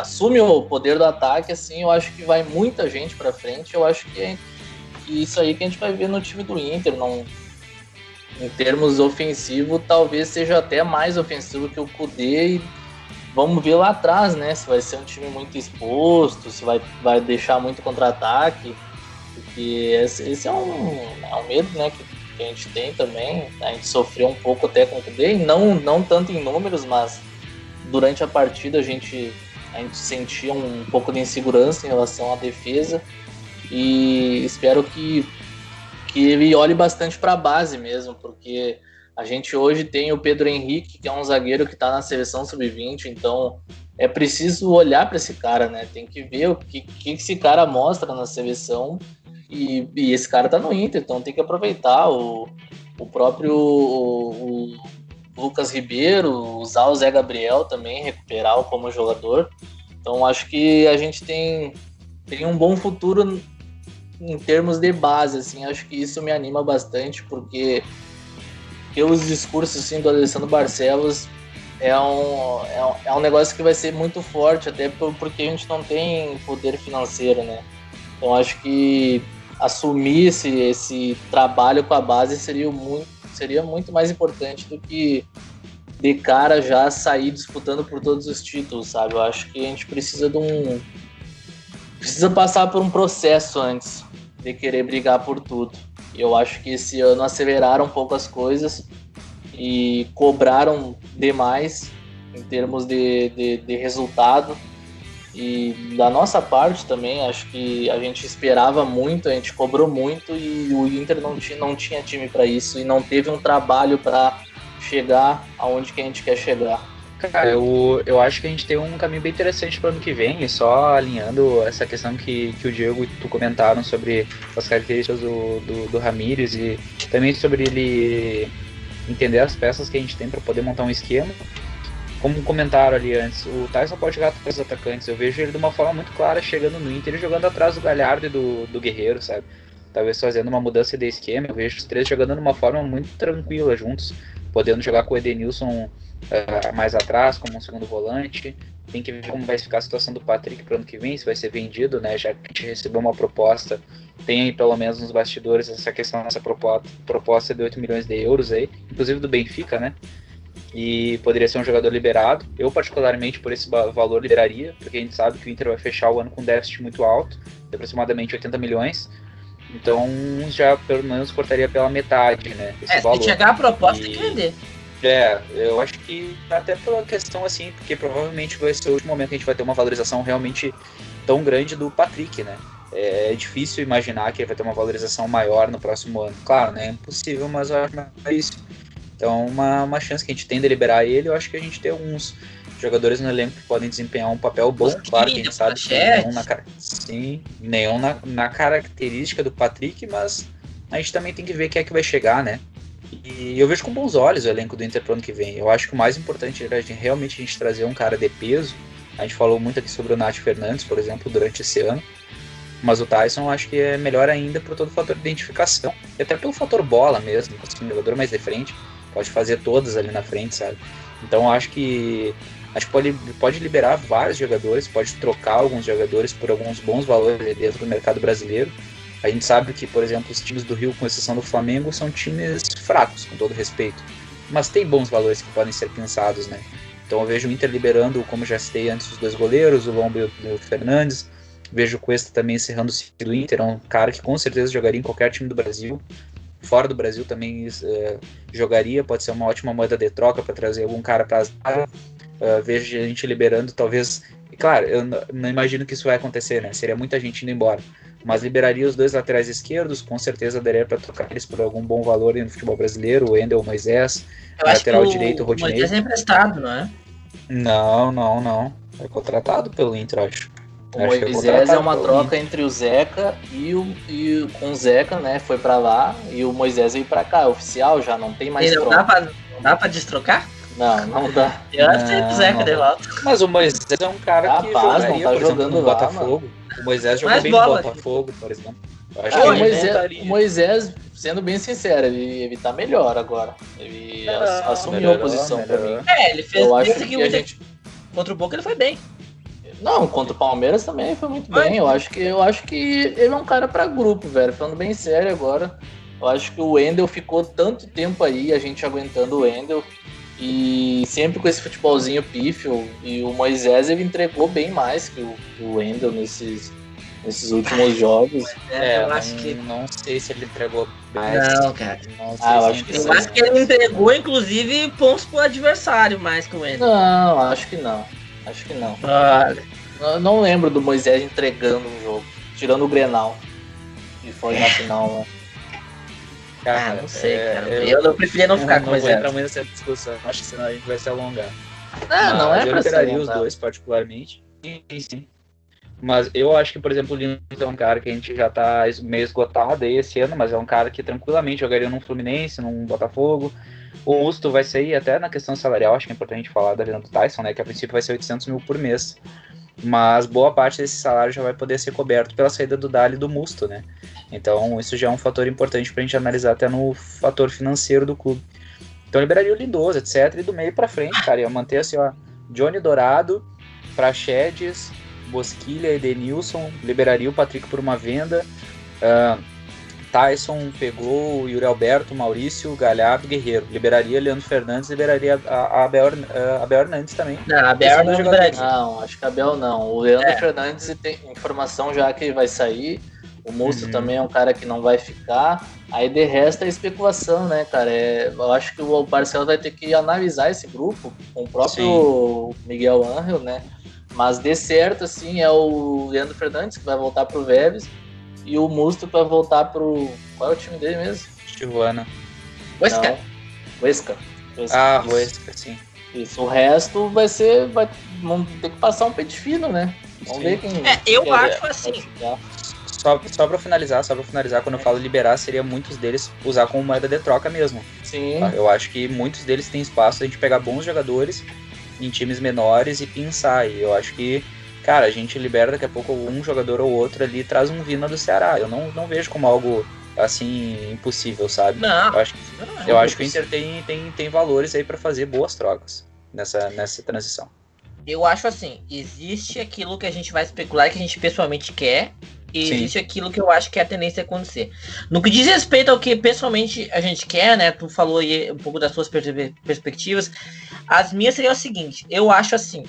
assume o poder do ataque, assim, eu acho que vai muita gente para frente, eu acho que, é, que isso aí que a gente vai ver no time do Inter, não em termos ofensivo, talvez seja até mais ofensivo que o Kudê. E vamos ver lá atrás, né? Se vai ser um time muito exposto, se vai, vai deixar muito contra-ataque. Porque esse, esse, é, um, é um medo né, que, que, a gente tem também. A gente sofreu um pouco até com o Kudê, não, não tanto em números, mas durante a partida a gente, a gente sentia um pouco de insegurança em relação à defesa. E espero que que ele olhe bastante para a base mesmo, porque a gente hoje tem o Pedro Henrique, que é um zagueiro que está na seleção sub-20, então é preciso olhar para esse cara, né? Tem que ver o que, que esse cara mostra na seleção e, e, esse cara tá no Inter, então tem que aproveitar o, o próprio o, o Lucas Ribeiro, usar o Zé Gabriel também, recuperar como jogador. Então acho que a gente tem, tem um bom futuro em termos de base, assim, acho que isso me anima bastante, porque pelos discursos assim, do Alessandro Barcelos é um, é um, é um negócio que vai ser muito forte, até porque a gente não tem poder financeiro, né? Então acho que assumir esse, esse trabalho com a base seria muito, seria muito mais importante do que de cara já sair disputando por todos os títulos, sabe? Eu acho que a gente precisa de um precisa passar por um processo antes de querer brigar por tudo. Eu acho que esse ano aceleraram um pouco as coisas e cobraram demais em termos de, de, de resultado. E da nossa parte também, acho que a gente esperava muito, a gente cobrou muito e o Inter não tinha, não tinha time para isso e não teve um trabalho para chegar aonde que a gente quer chegar. Cara, eu, eu acho que a gente tem um caminho bem interessante para ano que vem, e só alinhando essa questão que, que o Diego e tu comentaram sobre as características do, do, do Ramires e também sobre ele entender as peças que a gente tem para poder montar um esquema. Como comentaram ali antes, o Tyson pode jogar atrás dos atacantes. Eu vejo ele de uma forma muito clara chegando no Inter e jogando atrás do Galhardo e do, do Guerreiro, sabe? Talvez fazendo uma mudança de esquema. Eu vejo os três jogando de uma forma muito tranquila juntos, podendo jogar com o Edenilson uh, mais atrás, como um segundo volante. Tem que ver como vai ficar a situação do Patrick para ano que vem, se vai ser vendido, né? Já que a gente recebeu uma proposta, tem aí pelo menos nos bastidores essa questão, essa proposta, proposta de 8 milhões de euros aí, inclusive do Benfica, né? E poderia ser um jogador liberado. Eu, particularmente, por esse valor, liberaria, porque a gente sabe que o Inter vai fechar o ano com um déficit muito alto, de aproximadamente 80 milhões. Então já pelo menos cortaria pela metade, né? Esse é, valor. se chegar a proposta, e... tem que vender. É, eu acho que até pela questão assim, porque provavelmente vai ser o último momento que a gente vai ter uma valorização realmente tão grande do Patrick, né? É, é difícil imaginar que ele vai ter uma valorização maior no próximo ano. Claro, né? É impossível, mas eu acho que é isso. Então, uma, uma chance que a gente tem de liberar ele, eu acho que a gente tem alguns jogadores no elenco que podem desempenhar um papel bom. claro que a gente sabe que nenhum na, sim, nenhum na, na característica do Patrick, mas a gente também tem que ver quem é que vai chegar, né? E eu vejo com bons olhos o elenco do Inter pro ano que vem. Eu acho que o mais importante é realmente a gente trazer um cara de peso. A gente falou muito aqui sobre o Nath Fernandes, por exemplo, durante esse ano. Mas o Tyson acho que é melhor ainda por todo o fator de identificação. E até pelo fator bola mesmo, assim, um jogador mais de frente. Pode fazer todas ali na frente, sabe? Então acho que a gente pode, pode liberar vários jogadores, pode trocar alguns jogadores por alguns bons valores dentro do mercado brasileiro. A gente sabe que, por exemplo, os times do Rio, com exceção do Flamengo, são times fracos, com todo respeito. Mas tem bons valores que podem ser pensados, né? Então eu vejo o Inter liberando, como já citei antes, os dois goleiros, o Lombo e o Fernandes. Vejo o Cuesta também encerrando o ciclo do Inter, é um cara que com certeza jogaria em qualquer time do Brasil. Fora do Brasil também uh, jogaria, pode ser uma ótima moeda de troca para trazer algum cara para a Uh, vejo a gente liberando, talvez. Claro, eu não imagino que isso vai acontecer, né? Seria muita gente indo embora mas liberaria os dois laterais esquerdos, com certeza daria para trocar eles por algum bom valor no futebol brasileiro, o Endel Moisés, Eu lateral direito, o Rodinei. Moisés é emprestado, não é? Não, não, não. É contratado pelo Inter, acho. O acho é Moisés é, é uma troca Inter. entre o Zeca e o, e com o Zeca, né? Foi para lá e o Moisés veio para cá, é oficial já, não tem mais e não troca. Dá pra, não dá pra destrocar? Não, não dá. Eu acho que o Zeca de volta. Mas o Moisés é um cara Rapaz, que jogaria, não tá jogando exemplo, no lá, Botafogo. Mano. O Moisés jogou bem bola, no Botafogo, por exemplo. acho ah, que o, Moisés, o Moisés, sendo bem sincero, ele, ele tá melhor agora. Ele não, assumiu melhorou, a posição melhorou. pra mim. É, ele fez eu acho que, que a gente... Contra o Boca ele foi bem. Não, contra o Palmeiras também foi muito foi. bem. Eu acho que eu acho que ele é um cara para grupo, velho. Falando bem sério agora. Eu acho que o Wendel ficou tanto tempo aí, a gente aguentando o Wendel. E sempre com esse futebolzinho pífio. E o Moisés ele entregou bem mais que o, o Wendel nesses, nesses últimos jogos. É, eu acho que. Não sei se ele entregou mais. Não, cara. Não ah, eu acho que, eu acho que ele entregou, inclusive, pontos pro adversário mais que o Wendel. Não, acho que não. Acho que não. Ah. Eu não lembro do Moisés entregando um jogo. Tirando o Grenal. Que foi na final, né? Cara, ah, não sei, é, cara. Eu, eu preferia não ficar não, com mais zero. Não vou entrar nessa discussão, acho que senão a gente vai se alongar. Não, não é eu liberaria os dois, particularmente. Sim, sim. Mas eu acho que, por exemplo, o Lino é um cara que a gente já tá meio esgotado aí esse ano, mas é um cara que tranquilamente jogaria num Fluminense, num Botafogo. O Musto vai sair até na questão salarial, acho que é importante falar da vida do Tyson, né? Que a princípio vai ser 800 mil por mês. Mas boa parte desse salário já vai poder ser coberto pela saída do Dali e do Musto, né? Então, isso já é um fator importante para a gente analisar até no fator financeiro do clube. Então, liberaria o Lindoso, etc. E do meio para frente, cara, ia manter assim, ó, Johnny Dourado, Prachedes, Bosquilha, Edenilson, liberaria o Patrick por uma venda. Uh, Tyson pegou o Yuri Alberto, Maurício, Galhardo, Guerreiro. Liberaria Leandro Fernandes, liberaria a, a, Abel, a Abel Hernandes também. Não, a Abel não liberaria. Não, acho que a Abel não. O Leandro é. Fernandes tem informação já que vai sair. O Musto uhum. também é um cara que não vai ficar. Aí de resto é especulação, né, cara? É, eu acho que o Barcelona vai ter que analisar esse grupo com o próprio Sim. Miguel Angel, né? Mas de certo, assim, é o Leandro Fernandes que vai voltar pro Vélez e o Musto vai voltar pro. Qual é o time dele mesmo? Tijuana. Huesca. Huesca. Ah, Huesca, sim. Isso, o resto vai ser. Vai, vamos ter que passar um pente fino, né? Vamos sim. ver quem. É, eu acho assim. Só, só pra finalizar, só pra finalizar, quando eu falo liberar, seria muitos deles usar como moeda de troca mesmo. Sim. Tá? Eu acho que muitos deles têm espaço a gente pegar bons jogadores em times menores e pensar. E eu acho que cara, a gente libera daqui a pouco um jogador ou outro ali e traz um Vina do Ceará. Eu não, não vejo como algo assim impossível, sabe? Não. Eu acho, não, é eu acho que o Inter tem, tem, tem valores aí para fazer boas trocas nessa, nessa transição. Eu acho assim, existe aquilo que a gente vai especular que a gente pessoalmente quer e Sim. existe aquilo que eu acho que é a tendência a acontecer. No que diz respeito ao que pessoalmente a gente quer, né? Tu falou aí um pouco das suas perspectivas. As minhas seriam o seguinte: eu acho assim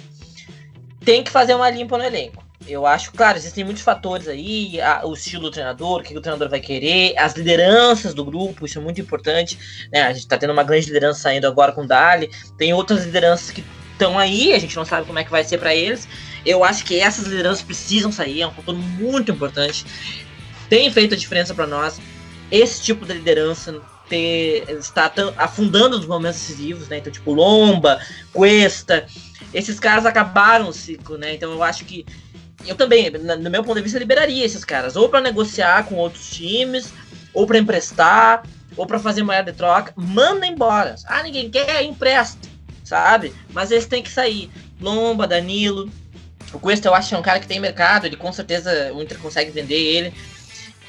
tem que fazer uma limpa no elenco. Eu acho, claro, existem muitos fatores aí, a, o estilo do treinador, o que o treinador vai querer, as lideranças do grupo, isso é muito importante. Né? A gente tá tendo uma grande liderança saindo agora com o Dali, tem outras lideranças que estão aí, a gente não sabe como é que vai ser para eles. Eu acho que essas lideranças precisam sair, é um fator muito importante. Tem feito a diferença para nós. Esse tipo de liderança ter, está afundando nos momentos decisivos, né? Então, tipo, Lomba, Cuesta, esses caras acabaram o ciclo, né? Então eu acho que eu também, no meu ponto de vista, liberaria esses caras, ou para negociar com outros times, ou para emprestar, ou para fazer moeda de troca, manda embora. Ah, ninguém quer, empresta, sabe? Mas eles têm que sair. Lomba, Danilo. O Cuesta eu acho que é um cara que tem mercado, ele com certeza o Inter consegue vender ele.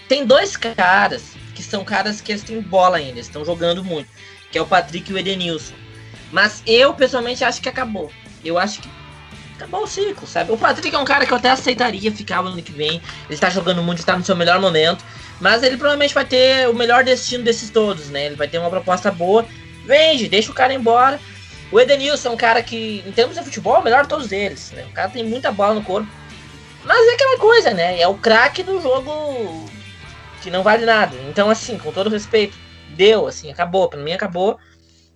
Tem dois caras que são caras que eles têm bola ainda, estão jogando muito, que é o Patrick e o Edenilson. Mas eu pessoalmente acho que acabou eu acho que acabou o ciclo, sabe? O Patrick é um cara que eu até aceitaria ficar no ano que vem. Ele está jogando muito, está no seu melhor momento. Mas ele provavelmente vai ter o melhor destino desses todos, né? Ele vai ter uma proposta boa. Vende, deixa o cara embora. O Edenilson é um cara que, em termos de futebol, é o melhor de todos eles. Né? O cara tem muita bola no corpo. Mas é aquela coisa, né? É o craque do jogo que não vale nada. Então, assim, com todo respeito, deu, assim, acabou. Pra mim, acabou.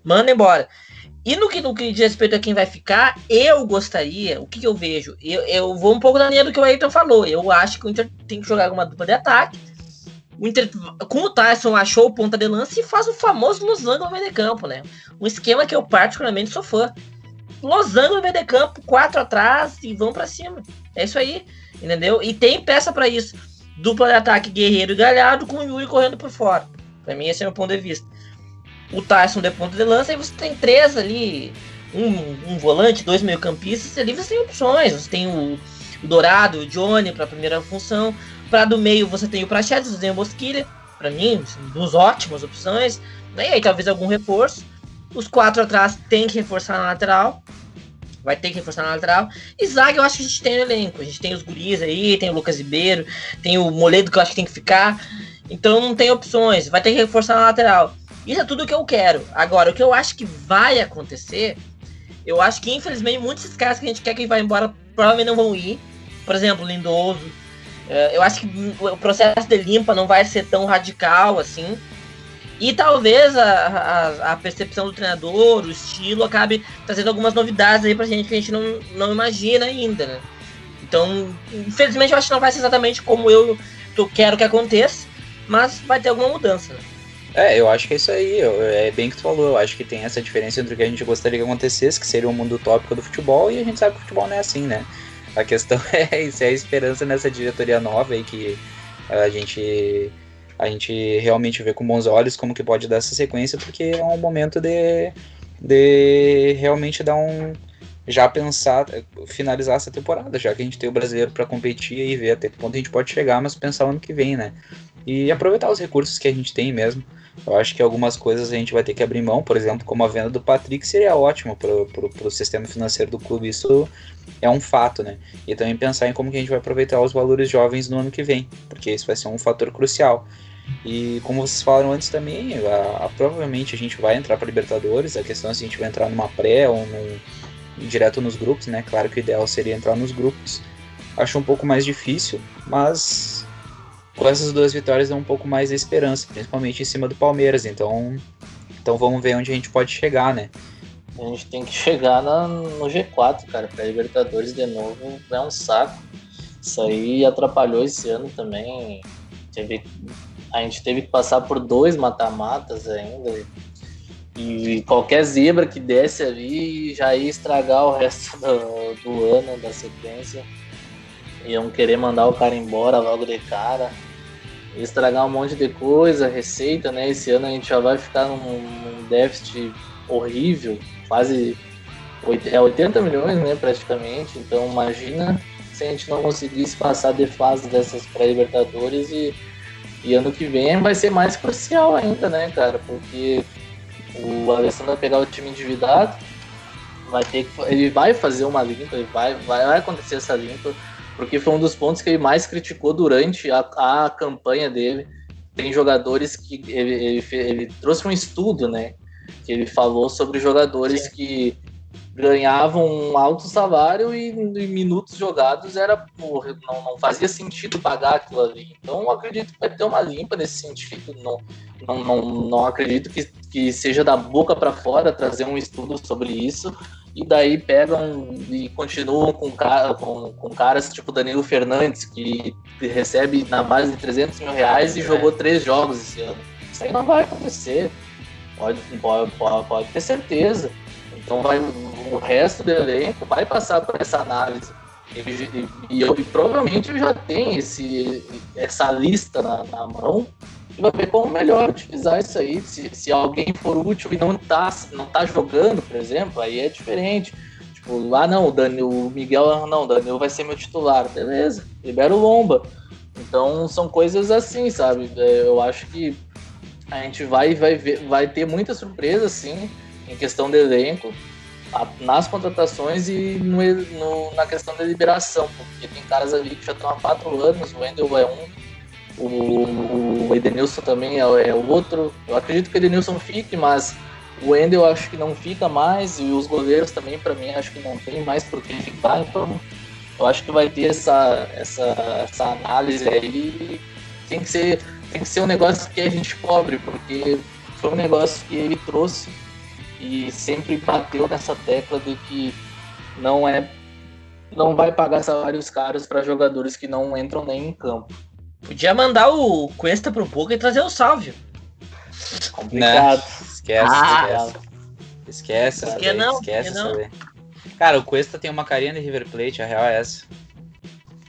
Manda embora. E no que, no que diz respeito a quem vai ficar, eu gostaria, o que, que eu vejo? Eu, eu vou um pouco na linha do que o Ayrton falou. Eu acho que o Inter tem que jogar alguma dupla de ataque. O Inter, com o Tyson, achou o ponta de lança e faz o famoso losango no meio de campo, né? Um esquema que eu particularmente sou fã. Losango no meio de campo, quatro atrás e vão para cima. É isso aí, entendeu? E tem peça para isso. Dupla de ataque Guerreiro e Galhardo com o Yuri correndo por fora. Para mim, esse é o meu ponto de vista o Tyson de ponta de lança, e você tem três ali, um, um volante, dois meio-campistas, ali você tem opções. Você tem o, o Dourado, o Johnny para a primeira função. Para do meio você tem o Prachedes, você tem o Bosquilha, para mim, duas ótimas opções. E aí talvez algum reforço. Os quatro atrás tem que reforçar na lateral. Vai ter que reforçar na lateral. E zaga eu acho que a gente tem no elenco. A gente tem os guris aí, tem o Lucas Ribeiro, tem o Moledo que eu acho que tem que ficar. Então não tem opções. Vai ter que reforçar na lateral. Isso é tudo que eu quero. Agora, o que eu acho que vai acontecer, eu acho que infelizmente muitos desses caras que a gente quer que vá embora provavelmente não vão ir. Por exemplo, Lindoso. É, eu acho que o processo de limpa não vai ser tão radical assim. E talvez a, a, a, percepção do treinador, o estilo, acabe trazendo algumas novidades aí pra gente que a gente não, não imagina ainda, né? Então, infelizmente, eu acho que não vai ser exatamente como eu, eu quero que aconteça, mas vai ter alguma mudança, né? É, eu acho que é isso aí. É bem que tu falou. Eu acho que tem essa diferença entre o que a gente gostaria que acontecesse, que seria o mundo utópico do futebol, e a gente sabe que o futebol não é assim, né? A questão é isso, é a esperança nessa diretoria nova aí que a gente a gente realmente vê com bons olhos como que pode dar essa sequência, porque é um momento de, de realmente dar um já pensar, finalizar essa temporada, já que a gente tem o brasileiro para competir e ver até que ponto a gente pode chegar, mas pensar no ano que vem, né? E aproveitar os recursos que a gente tem mesmo. Eu acho que algumas coisas a gente vai ter que abrir mão, por exemplo, como a venda do Patrick seria ótimo para o sistema financeiro do clube. Isso é um fato, né? E também pensar em como que a gente vai aproveitar os valores jovens no ano que vem, porque isso vai ser um fator crucial. E como vocês falaram antes também, a, a, provavelmente a gente vai entrar para Libertadores. A questão é se a gente vai entrar numa pré ou num, direto nos grupos, né? Claro que o ideal seria entrar nos grupos. Acho um pouco mais difícil, mas com essas duas vitórias dá um pouco mais de esperança, principalmente em cima do Palmeiras. Então, então vamos ver onde a gente pode chegar, né? A gente tem que chegar na, no G4, cara, para Libertadores de novo é um saco. Isso aí atrapalhou esse ano também. Teve, a gente teve que passar por dois mata-matas ainda. E qualquer zebra que desse ali já ia estragar o resto do, do ano, da sequência. Iam querer mandar o cara embora logo de cara. Estragar um monte de coisa, receita, né? Esse ano a gente já vai ficar num, num déficit horrível quase é 80 milhões, né, praticamente. Então imagina se a gente não conseguisse passar de fase dessas pré-libertadores e, e ano que vem vai ser mais crucial ainda, né, cara? Porque o Alessandro vai pegar o time endividado, vai ter que, ele vai fazer uma limpa, ele vai, vai, vai acontecer essa limpa, porque foi um dos pontos que ele mais criticou durante a, a campanha dele. Tem jogadores que ele, ele, ele trouxe um estudo, né? que ele falou sobre jogadores Sim. que ganhavam um alto salário e em minutos jogados era porra, não, não fazia sentido pagar aquilo ali. Então acredito que vai ter uma limpa nesse sentido. Não, não, não, não acredito que, que seja da boca para fora trazer um estudo sobre isso. E daí pegam e continuam com, com, com caras tipo Danilo Fernandes, que recebe na base de 300 mil reais e jogou três jogos esse ano. Isso aí não vai acontecer. Pode, pode, pode, pode ter certeza. Então vai, o resto do elenco vai passar por essa análise. E, e, eu, e provavelmente já tem esse, essa lista na, na, mão e vai ver como melhor utilizar isso aí. Se, se alguém for útil e não tá, não tá jogando, por exemplo, aí é diferente. Tipo, ah não, o, Dani, o Miguel, não, o Danilo vai ser meu titular. Beleza, libera o Lomba. Então são coisas assim, sabe? É, eu acho que a gente vai, vai, ver, vai ter muita surpresa, sim, em questão de elenco, nas contratações e no, no, na questão da liberação, porque tem caras ali que já estão há quatro anos, o Wendel é um, o, o Edenilson também é, é outro. Eu acredito que o Edenilson fique, mas o Wendel acho que não fica mais, e os goleiros também, para mim, acho que não tem mais por que ficar, então eu acho que vai ter essa, essa, essa análise aí. Tem que ser tem que ser um negócio que a gente cobre, porque foi um negócio que ele trouxe e sempre bateu nessa tecla de que não é não vai pagar salários caros para jogadores que não entram nem em campo. Podia mandar o Cuesta pro Boca e trazer o Salvio. Complicado. Não, esquece, ah, esquece. Esquece, sabe? não, esquece, não. Cara, o Cuesta tem uma carinha de River Plate, a real é essa.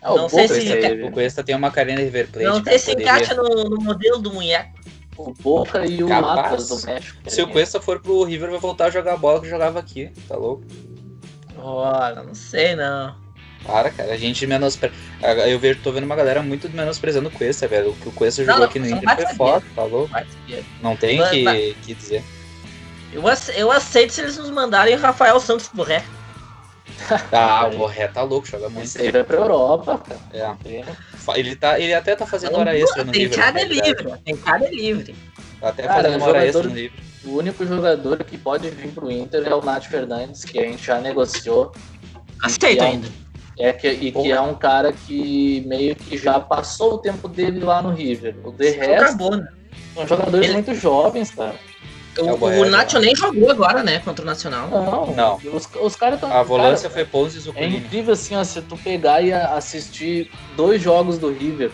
Ah, não sei se. O Cuesta tem uma carinha de River Plate. Não sei se poderia... encaixa no, no, modelo do munheco. O Boca e o Capaz. do México. Se o Cuesta for pro River, vai voltar a jogar a bola que jogava aqui. Tá louco? Olha, não sei não. Para, cara, a gente menospreza. Eu vejo, tô vendo uma galera muito menosprezando o Cuesta, velho. O que o Cuesta jogou não, aqui no Inter foi foda, tá louco? Não tem o que, que dizer. Eu, eu aceito se eles nos mandarem Rafael Santos Borré. Ah, o Borré tá louco, joga muito. Esse aí vai pra Europa, cara. É. Ele, tá, ele até tá fazendo hora extra no tem livro. Cada livre, tem cada livre. Tá até cara, fazendo hora extra no livro. O único jogador que pode vir pro Inter é o Nath Fernandes, que a gente já negociou. Aceito é ainda. É que, e que é um cara que meio que já passou o tempo dele lá no River. O de resto, acabou, né? são jogadores ele... muito jovens, cara. O, é o, o Nacho nem jogou agora, né, contra o Nacional. Não, não. Os, os caras estão. A volância cara, foi Ponzi e É incrível assim, ó, se tu pegar e assistir dois jogos do River.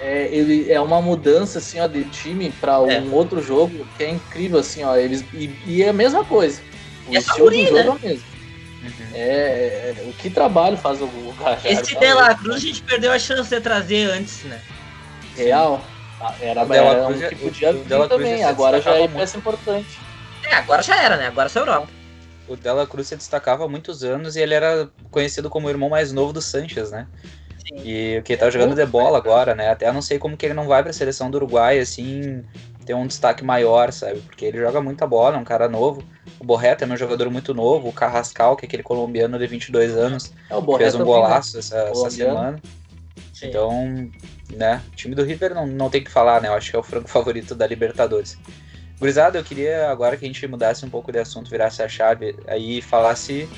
É, ele é uma mudança assim, ó, de time para é. um outro jogo que é incrível assim, ó, eles e, e é a mesma coisa. O é estilo do jogo né? é o mesmo. Uhum. É, é, o que trabalho faz o, o Esse De La Cruz a gente perdeu a chance de trazer antes, né? Real. Sim. Ah, era, o era um que podia o, vir também, agora já é peça importante. É, agora já era, né? Agora é Europa. O Dela Cruz se destacava há muitos anos e ele era conhecido como o irmão mais novo do Sanches, né? Sim. E que tá jogando de bola agora, né? Até não sei como que ele não vai pra seleção do Uruguai, assim, ter um destaque maior, sabe? Porque ele joga muita bola, é um cara novo. O Borreta é um jogador muito novo. O Carrascal, que é aquele colombiano de 22 anos, é, fez um golaço né? essa, essa semana. Sim. Então, né? O time do River não, não tem que falar, né? Eu acho que é o franco favorito da Libertadores. Gurizada, eu queria agora que a gente mudasse um pouco de assunto, virasse a chave aí e falasse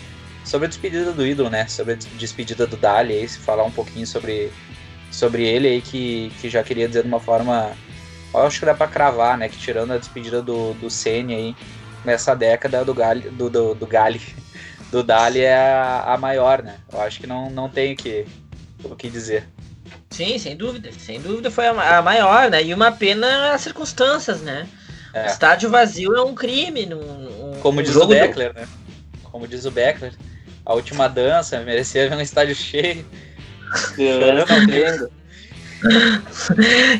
sobre a despedida do ídolo, né? Sobre a despedida do Dali aí, se falar um pouquinho sobre, sobre ele aí, que, que já queria dizer de uma forma. Eu acho que dá pra cravar, né? Que tirando a despedida do, do Senna aí, nessa década do Gali, do, do, do Gali, do Dali é a, a maior, né? Eu acho que não, não tem o que, o que dizer. Sim, sem dúvida. Sem dúvida foi a, maior, né? E uma pena as circunstâncias, né? É. Estádio vazio é um crime. Num, um, Como diz o Beckler, do... né? Como diz o Beckler, a última dança merecia ver um estádio cheio.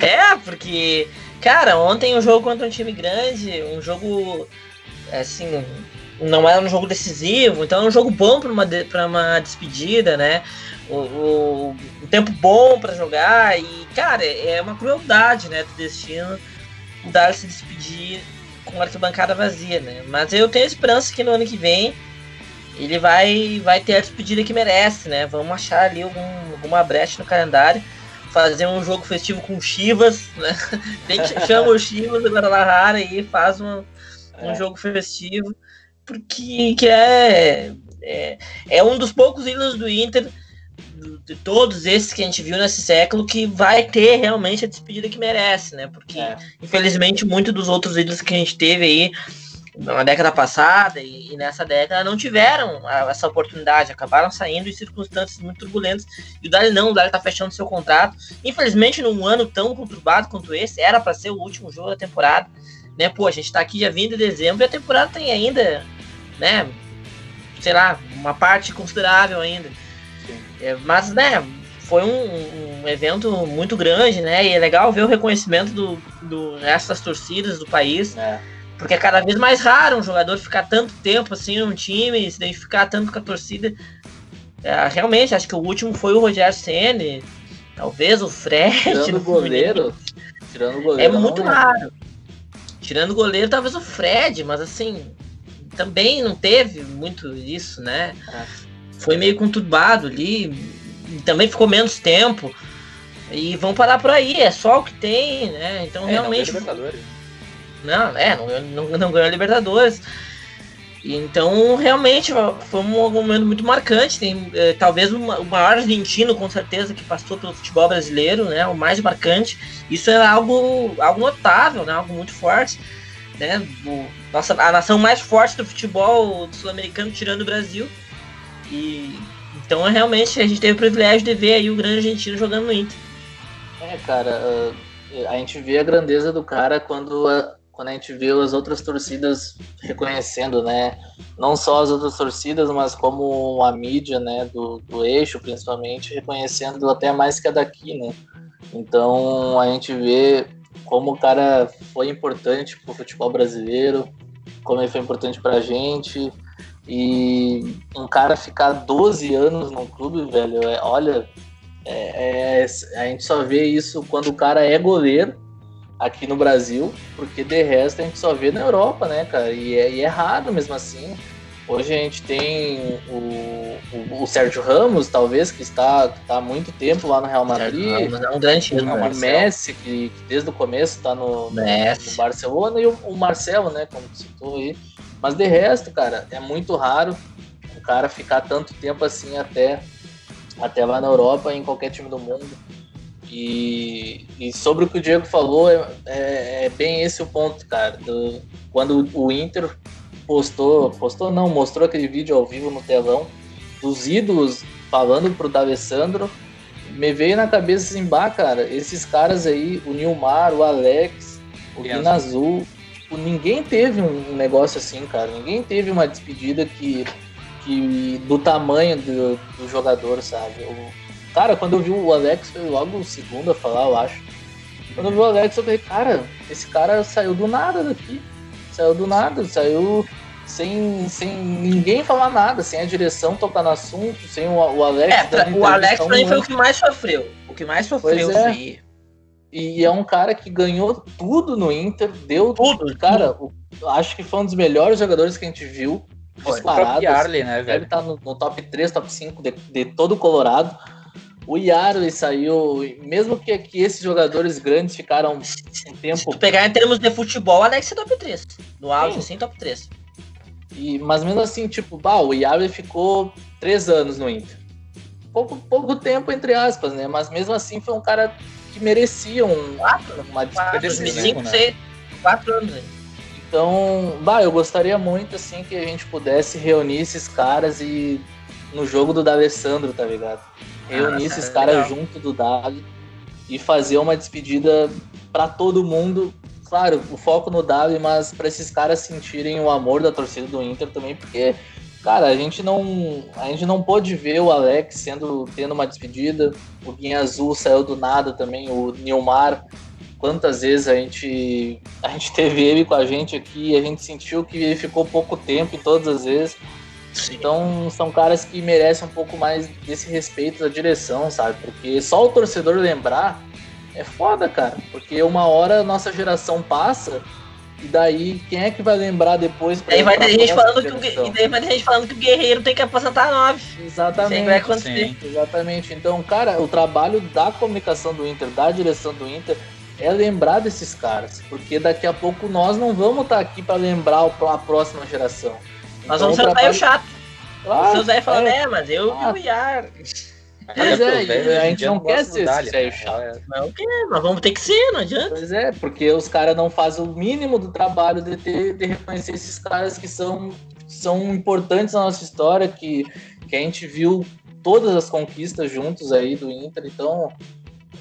é, porque, cara, ontem um jogo contra um time grande, um jogo assim, não era um jogo decisivo, então é um jogo bom para uma, pra uma despedida, né? O, o, um tempo bom para jogar e, cara, é uma crueldade, né, do destino dar se despedir com a arquibancada vazia, né? Mas eu tenho esperança que no ano que vem ele vai, vai ter a despedida que merece, né? Vamos achar ali algum, alguma brecha no calendário, fazer um jogo festivo com Chivas, né? Tem que chama o Chivas do Guadalajara e faz um, um é. jogo festivo, porque que é, é, é um dos poucos ídolos do Inter de todos esses que a gente viu nesse século que vai ter realmente a despedida que merece, né? Porque, é. infelizmente, muitos dos outros ídolos que a gente teve aí na década passada e, nessa década não tiveram essa oportunidade, acabaram saindo em circunstâncias muito turbulentas. E o Dali não, o Dali tá fechando seu contrato. Infelizmente, num ano tão conturbado quanto esse, era para ser o último jogo da temporada, né? Pô, a gente tá aqui já vindo de dezembro e a temporada tem ainda, né? Sei lá, uma parte considerável ainda. É, mas, né, foi um, um, evento muito grande, né? E é legal ver o reconhecimento do, do resto das torcidas do país. É. Porque é cada vez mais raro um jogador ficar tanto tempo assim num time, se identificar tanto com a torcida. É, realmente, acho que o último foi o Rogério Senna, talvez o Fred. Tirando o goleiro. Tirando o goleiro. É muito raro. Tirando o goleiro, talvez o Fred, mas assim, também não teve muito isso, né? É foi meio conturbado ali, também ficou menos tempo. E vão parar por aí, é só o que tem, né? Então é, realmente. Não, não, é, não, não, não ganhou Libertadores. Então, realmente, foi um momento muito marcante. Tem é, talvez o maior argentino, com certeza, que passou pelo futebol brasileiro, né? O mais marcante. Isso é algo, algo notável, né? Algo muito forte. Né? O, nossa, a nação mais forte do futebol sul-americano, tirando o Brasil. E então realmente a gente teve o privilégio de ver aí o grande argentino jogando no Inter. É, cara, a gente vê a grandeza do cara quando a, quando a gente vê as outras torcidas reconhecendo, né? Não só as outras torcidas, mas como a mídia, né, do, do eixo, principalmente, reconhecendo até mais que a daqui, né? Então a gente vê como o cara foi importante pro futebol brasileiro, como ele foi importante pra gente. E um cara ficar 12 anos no clube, velho, é, olha, é, é, a gente só vê isso quando o cara é goleiro aqui no Brasil, porque de resto a gente só vê na Europa, né, cara? E é, e é raro mesmo assim. Hoje a gente tem o, o, o, Sérgio Ramos, talvez, que está, que está há muito tempo lá no Real Madrid. Ramos é um grande o, o Messi, que, que, desde o começo está no, no, no, Barcelona, e o, o Marcelo, né, como citou aí. Mas de resto, cara, é muito raro o cara ficar tanto tempo assim até, até lá na Europa, em qualquer time do mundo. E, e sobre o que o Diego falou, é, é, é bem esse o ponto, cara. Do, quando o Inter postou, postou não, mostrou aquele vídeo ao vivo no telão dos ídolos falando pro D'Alessandro, me veio na cabeça assim, bah, cara, esses caras aí, o Nilmar, o Alex, o Guina Azul, tipo, ninguém teve um negócio assim, cara. Ninguém teve uma despedida que, que do tamanho do, do jogador, sabe? O, cara, quando eu vi o Alex, foi logo o segundo a falar, eu acho. Quando eu vi o Alex, eu falei, cara, esse cara saiu do nada daqui. Saiu do nada, saiu sem, sem ninguém falar nada, sem a direção tocar no assunto, sem o, o Alex. É, pra, o Alex pra mim foi o que mais sofreu. O que mais sofreu é. foi e é um cara que ganhou tudo no Inter, deu tudo. Cara, o, acho que foi um dos melhores jogadores que a gente viu. Disparado. Arley, né, velho? Ele tá no, no, top 3, top 5 de, de todo o Colorado. o Yaro saiu, mesmo que, que esses jogadores grandes ficaram um tempo. Se tu pegar em termos de futebol, Alex é top 3. No auge, assim, top 3. E, mas mesmo assim, tipo, bah, o Yaro ficou três anos no Inter. Pouco, pouco tempo, entre aspas, né? Mas mesmo assim foi um cara que merecia um, quatro, uma 2005, né? quatro anos. Né? Então, bah, eu gostaria muito assim que a gente pudesse reunir esses caras e no jogo do D'Alessandro, tá ligado? Reunir ah, esses é caras junto do Dali e fazer uma despedida para todo mundo. Claro, o foco no Dali, mas para esses caras sentirem o amor da torcida do Inter também, porque cara, a gente não a gente não pôde ver o Alex sendo tendo uma despedida. O Guinha Azul saiu do nada também, o Nilmar quantas vezes a gente a gente teve ele com a gente aqui, a gente sentiu que ele ficou pouco tempo em todas as vezes. Sim. Então são caras que merecem um pouco mais desse respeito da direção, sabe? Porque só o torcedor lembrar é foda, cara. Porque uma hora a nossa geração passa e daí quem é que vai lembrar depois? Pra, vai ter gente falando que o, e daí vai ter gente falando que o guerreiro tem que aposentar nove. Exatamente. vai acontecer. Exatamente. Então, cara, o trabalho da comunicação do Inter, da direção do Inter, é lembrar desses caras, porque daqui a pouco nós não vamos estar tá aqui para lembrar a próxima geração. Nós então, vamos ser o trabalho... chato. Claro, o seu Zé falando, é, é, mas eu ah. vi o Iar. Pois é, a gente não quer ser esse velho chato. Não quer, mas vamos ter que ser, não adianta. Pois é, porque os caras não fazem o mínimo do trabalho de, ter, de reconhecer esses caras que são, são importantes na nossa história, que, que a gente viu todas as conquistas juntos aí do Inter, então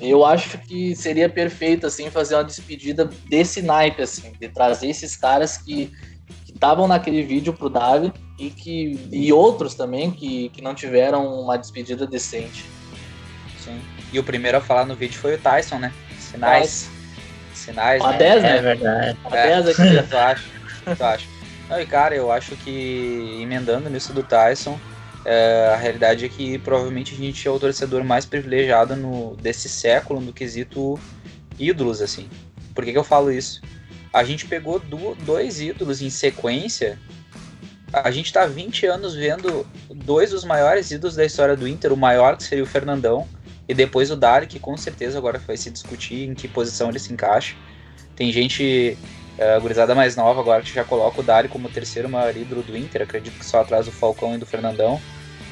eu acho que seria perfeito assim fazer uma despedida desse naipe assim, de trazer esses caras que estavam naquele vídeo pro Davi e que e outros também que, que não tiveram uma despedida decente. Sim. E o primeiro a falar no vídeo foi o Tyson, né? Sinais. Sinais. A né? 10, né? É verdade. A 10 é. aqui. tu acha? Tu acha? Não, e cara, eu acho que emendando nisso do Tyson, é, a realidade é que provavelmente a gente é o torcedor mais privilegiado no, desse século no quesito ídolos, assim. Por que, que eu falo isso? A gente pegou do, dois ídolos em sequência. A gente tá 20 anos vendo dois dos maiores ídolos da história do Inter, o maior que seria o Fernandão, e depois o Dari, que com certeza agora vai se discutir em que posição ele se encaixa. Tem gente, uh, gurizada mais nova agora, que já coloca o Dari como o terceiro maior ídolo do Inter, acredito que só atrás do Falcão e do Fernandão.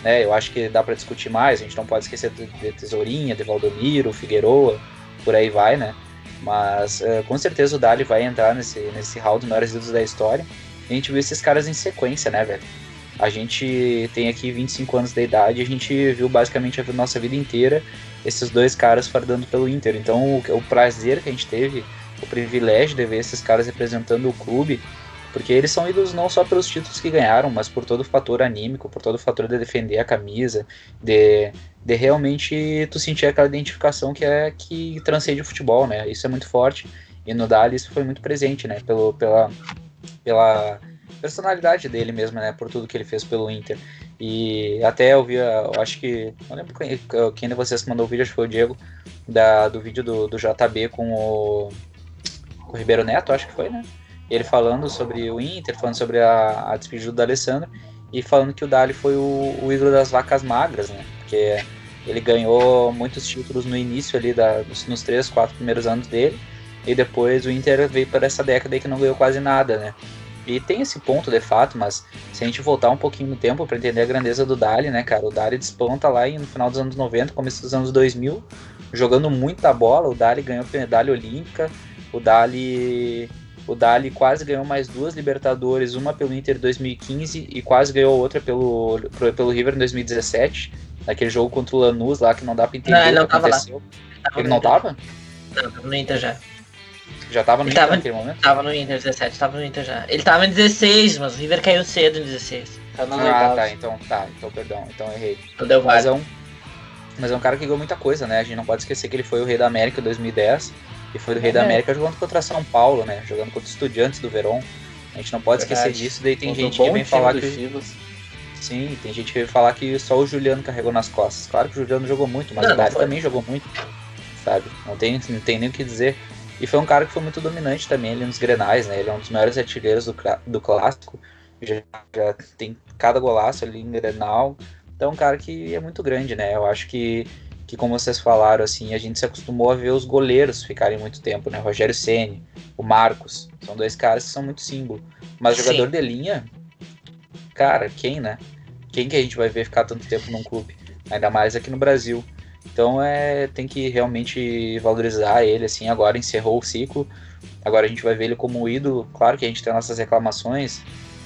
Né? Eu acho que dá para discutir mais, a gente não pode esquecer de, Tesourinha, de Valdomiro, Figueroa, por aí vai, né? Mas uh, com certeza o Dali vai entrar nesse, nesse hall dos maiores ídolos da história. A gente viu esses caras em sequência, né, velho? A gente tem aqui 25 anos de idade, a gente viu basicamente a nossa vida inteira esses dois caras fardando pelo Inter. Então o, o prazer que a gente teve, o privilégio de ver esses caras representando o clube, porque eles são ídolos não só pelos títulos que ganharam, mas por todo o fator anímico, por todo o fator de defender a camisa, de, de realmente tu sentir aquela identificação que é que transcende o futebol, né? Isso é muito forte. E no Dali isso foi muito presente, né? Pelo, pela, pela personalidade dele mesmo, né? Por tudo que ele fez pelo Inter. E até eu vi, eu acho que. Não lembro quem, quem de vocês mandou o vídeo, acho que foi o Diego, da, do vídeo do, do JB com o, com o Ribeiro Neto, acho que foi, né? ele falando sobre o Inter, falando sobre a, a despedida do Alessandro e falando que o Dali foi o, o ídolo das vacas magras, né? Porque ele ganhou muitos títulos no início ali, da, nos três, quatro primeiros anos dele, e depois o Inter veio para essa década aí que não ganhou quase nada, né? E tem esse ponto de fato, mas se a gente voltar um pouquinho no tempo para entender a grandeza do Dali, né, cara? O Dali desponta lá no final dos anos 90, começo dos anos 2000, jogando muita bola. O Dali ganhou medalha olímpica, o Dali o Dali quase ganhou mais duas Libertadores, uma pelo Inter em 2015 e quase ganhou outra pelo, pelo River em 2017, naquele jogo contra o Lanús lá que não dá pra entender não, o que aconteceu. Ele, ele não tava? Não, tava no Inter já. Já tava no ele Inter tava, naquele momento? Tava no Inter 17, tava no Inter já. Ele tava em 16, mas o River caiu cedo em 16. Tá ah, tá, então tá, então perdão, então errei. Então deu mas é, um, mas é um cara que ganhou muita coisa, né? A gente não pode esquecer que ele foi o rei da América em 2010 e foi do Rei da é. América jogando contra São Paulo, né? Jogando contra Estudiantes do Verón. A gente não pode Verdade. esquecer disso, daí tem gente que vem falar que. Chivas. Sim, tem gente que vem falar que só o Juliano carregou nas costas. Claro que o Juliano jogou muito, mas não, o Dário também jogou muito, sabe? Não tem, não tem nem o que dizer. E foi um cara que foi muito dominante também ali nos Grenais, né? Ele é um dos maiores artilheiros do, do clássico. Já, já tem cada golaço ali em Grenal. Então é um cara que é muito grande, né? Eu acho que que como vocês falaram, assim, a gente se acostumou a ver os goleiros ficarem muito tempo, né? Rogério Ceni, o Marcos, são dois caras que são muito símbolo. Mas Sim. jogador de linha, cara, quem, né? Quem que a gente vai ver ficar tanto tempo num clube? Ainda mais aqui no Brasil. Então é, tem que realmente valorizar ele, assim, agora encerrou o ciclo. Agora a gente vai ver ele como ídolo. Claro que a gente tem nossas reclamações,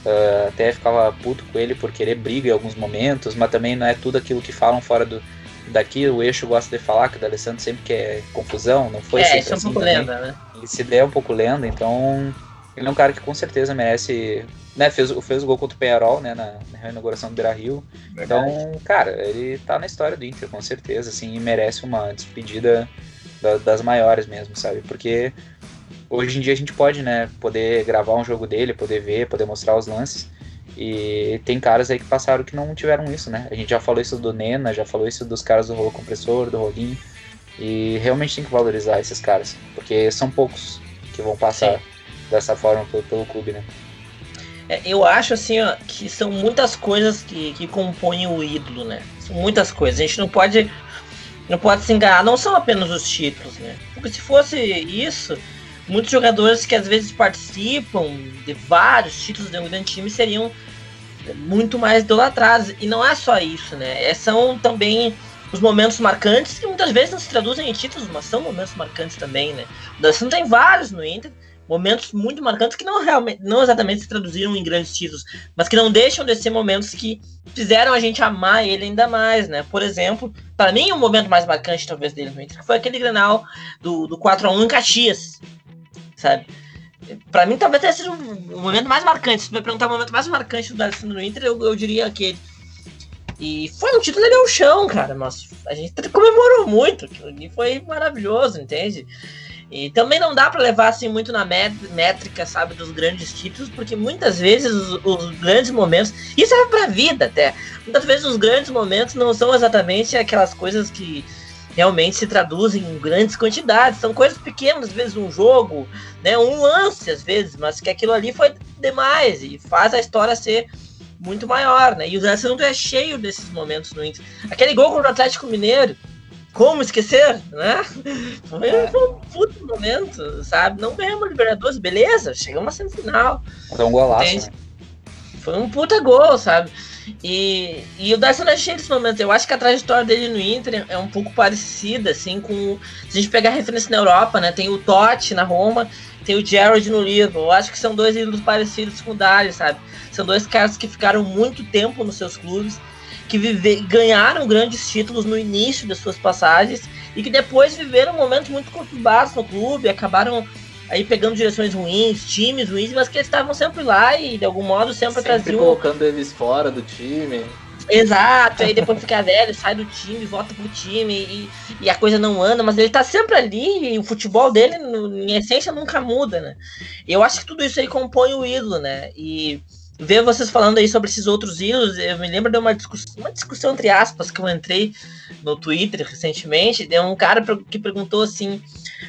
uh, até ficava puto com ele por querer briga em alguns momentos, mas também não é tudo aquilo que falam fora do, daqui. O eixo gosta de falar que o D'Alessandro sempre quer confusão, não foi é, isso é um pouco também. lenda, né? Ele se der um pouco lenda, então ele é um cara que com certeza merece. Né, fez, fez o gol contra o Penharol, né, na, na reinauguração do Beira Rio. Então, cara, ele tá na história do Inter, com certeza, assim, e merece uma despedida da, das maiores mesmo, sabe? Porque hoje em dia a gente pode, né, poder gravar um jogo dele, poder ver, poder mostrar os lances. E tem caras aí que passaram que não tiveram isso, né? A gente já falou isso do Nena, já falou isso dos caras do rolo compressor, do rolinho. E realmente tem que valorizar esses caras, porque são poucos que vão passar. Sim dessa forma pelo, pelo clube, né? É, eu acho assim ó, que são muitas coisas que, que compõem o ídolo, né? São muitas coisas. A gente não pode não pode se enganar. Não são apenas os títulos, né? Porque se fosse isso, muitos jogadores que às vezes participam de vários títulos de um grande time seriam muito mais idolatrados. E não é só isso, né? É, são também os momentos marcantes que muitas vezes não se traduzem em títulos, mas são momentos marcantes também, né? O Daciano tem vários no Inter momentos muito marcantes que não realmente, não exatamente se traduziram em grandes títulos, mas que não deixam de ser momentos que fizeram a gente amar ele ainda mais, né? Por exemplo, para mim o momento mais marcante talvez dele no Inter foi aquele Grenal do, do 4 a 1 em Caxias, sabe? Para mim talvez tenha sido o momento mais marcante. Se me perguntar o momento mais marcante do Alessandro no Inter, eu, eu diria aquele. E foi um título ao chão, cara. Mas a gente comemorou muito. Aquilo foi maravilhoso, entende? E também não dá para levar assim muito na métrica, sabe, dos grandes títulos, porque muitas vezes os, os grandes momentos, isso é para vida até. Muitas vezes os grandes momentos não são exatamente aquelas coisas que realmente se traduzem em grandes quantidades, são coisas pequenas, às vezes um jogo, né, um lance às vezes, mas que aquilo ali foi demais e faz a história ser muito maior, né? E o Zé Santos é cheio desses momentos no Inter. Aquele gol contra o Atlético Mineiro, como esquecer, né? Foi é. um puto momento, sabe? Não ganhamos Libertadores, beleza, chegamos na semifinal. Foi um golaço. Né? Foi um puta gol, sabe? E, e o Dyson é cheio desse momento. Eu acho que a trajetória dele no Inter é um pouco parecida, assim, com. Se a gente pegar referência na Europa, né? Tem o Totti na Roma, tem o Gerard no Liverpool. Eu acho que são dois ídolos parecidos com o Dali, sabe? São dois caras que ficaram muito tempo nos seus clubes que ganharam grandes títulos no início das suas passagens e que depois viveram momentos muito conturbados no clube, acabaram aí pegando direções ruins, times ruins, mas que eles estavam sempre lá e de algum modo sempre, sempre traziam. colocando eles fora do time. Exato, aí depois fica velho, sai do time, volta pro time e, e a coisa não anda, mas ele tá sempre ali e o futebol dele, em essência, nunca muda, né? Eu acho que tudo isso aí compõe o ídolo, né? E ver vocês falando aí sobre esses outros ídolos, eu me lembro de uma discussão, uma discussão entre aspas que eu entrei no Twitter recentemente, de um cara que perguntou assim,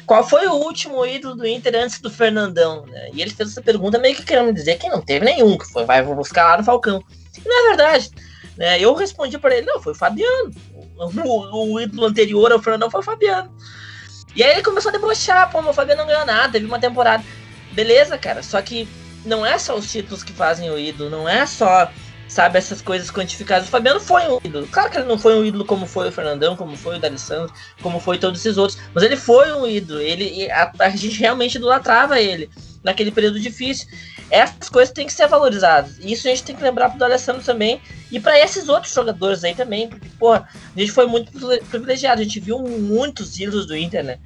qual foi o último ídolo do Inter antes do Fernandão, né? E ele fez essa pergunta meio que querendo dizer que não teve nenhum, que foi, vai buscar lá no Falcão. E não é verdade. Né? Eu respondi para ele, não, foi o Fabiano. O, o, ídolo anterior ao Fernandão foi o Fabiano. E aí ele começou a debochar, pô, o Fabiano não ganhou nada, teve uma temporada. Beleza, cara, só que não é só os títulos que fazem o ídolo, não é só, sabe, essas coisas quantificadas. O Fabiano foi um ídolo. Claro que ele não foi um ídolo como foi o Fernandão, como foi o D'Alessandro, como foi todos esses outros, mas ele foi um ídolo. Ele, a, a gente realmente idolatrava ele naquele período difícil. Essas coisas têm que ser valorizadas. E isso a gente tem que lembrar pro D'Alessandro também e para esses outros jogadores aí também, porque, pô, a gente foi muito privilegiado, a gente viu muitos ídolos do Inter, né?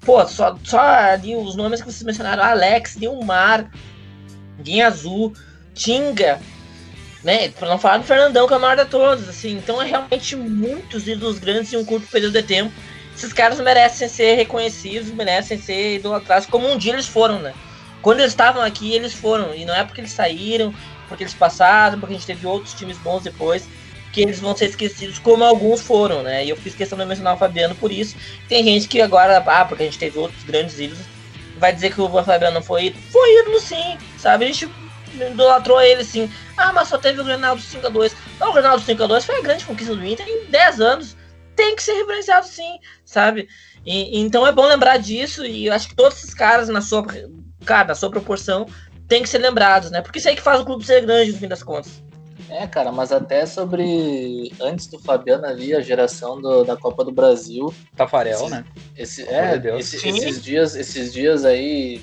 Pô, só, só ali os nomes que vocês mencionaram, Alex, Nilmar, Guinha Azul, Tinga, né? Pra não falar do Fernandão, que é o maior de todos, assim. Então é realmente muitos ídolos grandes em um curto período de tempo. Esses caras merecem ser reconhecidos, merecem ser idolatrados, como um dia eles foram, né? Quando eles estavam aqui, eles foram. E não é porque eles saíram, porque eles passaram, porque a gente teve outros times bons depois, que eles vão ser esquecidos, como alguns foram, né? E eu fiz questão de mencionar o Fabiano por isso. Tem gente que agora, ah, porque a gente teve outros grandes ídolos, vai dizer que o Fabiano não foi ídolo. Foi ídolo sim, sabe? A gente idolatrou ele sim. Ah, mas só teve o Grenal do 5x2. Não, o Grenal do 5x2 foi a grande conquista do Inter em 10 anos. tem que ser referenciado sim, sabe? E, então é bom lembrar disso e eu acho que todos esses caras na sua, cara, na sua proporção tem que ser lembrados, né? Porque isso aí que faz o clube ser grande no fim das contas. É, cara, mas até sobre antes do Fabiano ali, a geração do, da Copa do Brasil. Tafarel, esse, né? Esse, é, esse, esses dias, esses dias aí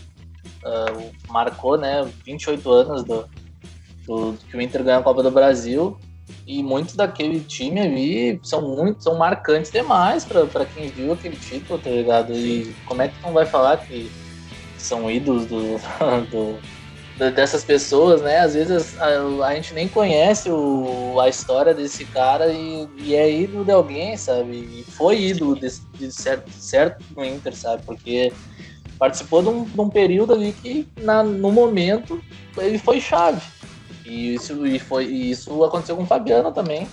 uh, marcou, né, 28 anos do, do, que o Inter ganhou a Copa do Brasil. E muitos daquele time ali são muito, são marcantes demais para quem viu aquele título, tá ligado? E como é que tu não vai falar que são ídolos do, do dessas pessoas, né? Às vezes a, a, gente nem conhece o, a história desse cara e, e, é ídolo de alguém, sabe? E foi ídolo de, de certo, certo no Inter, sabe? Porque participou de um, de um período ali que na, no momento ele foi chave. E isso, e foi, e isso aconteceu com o Fabiano também.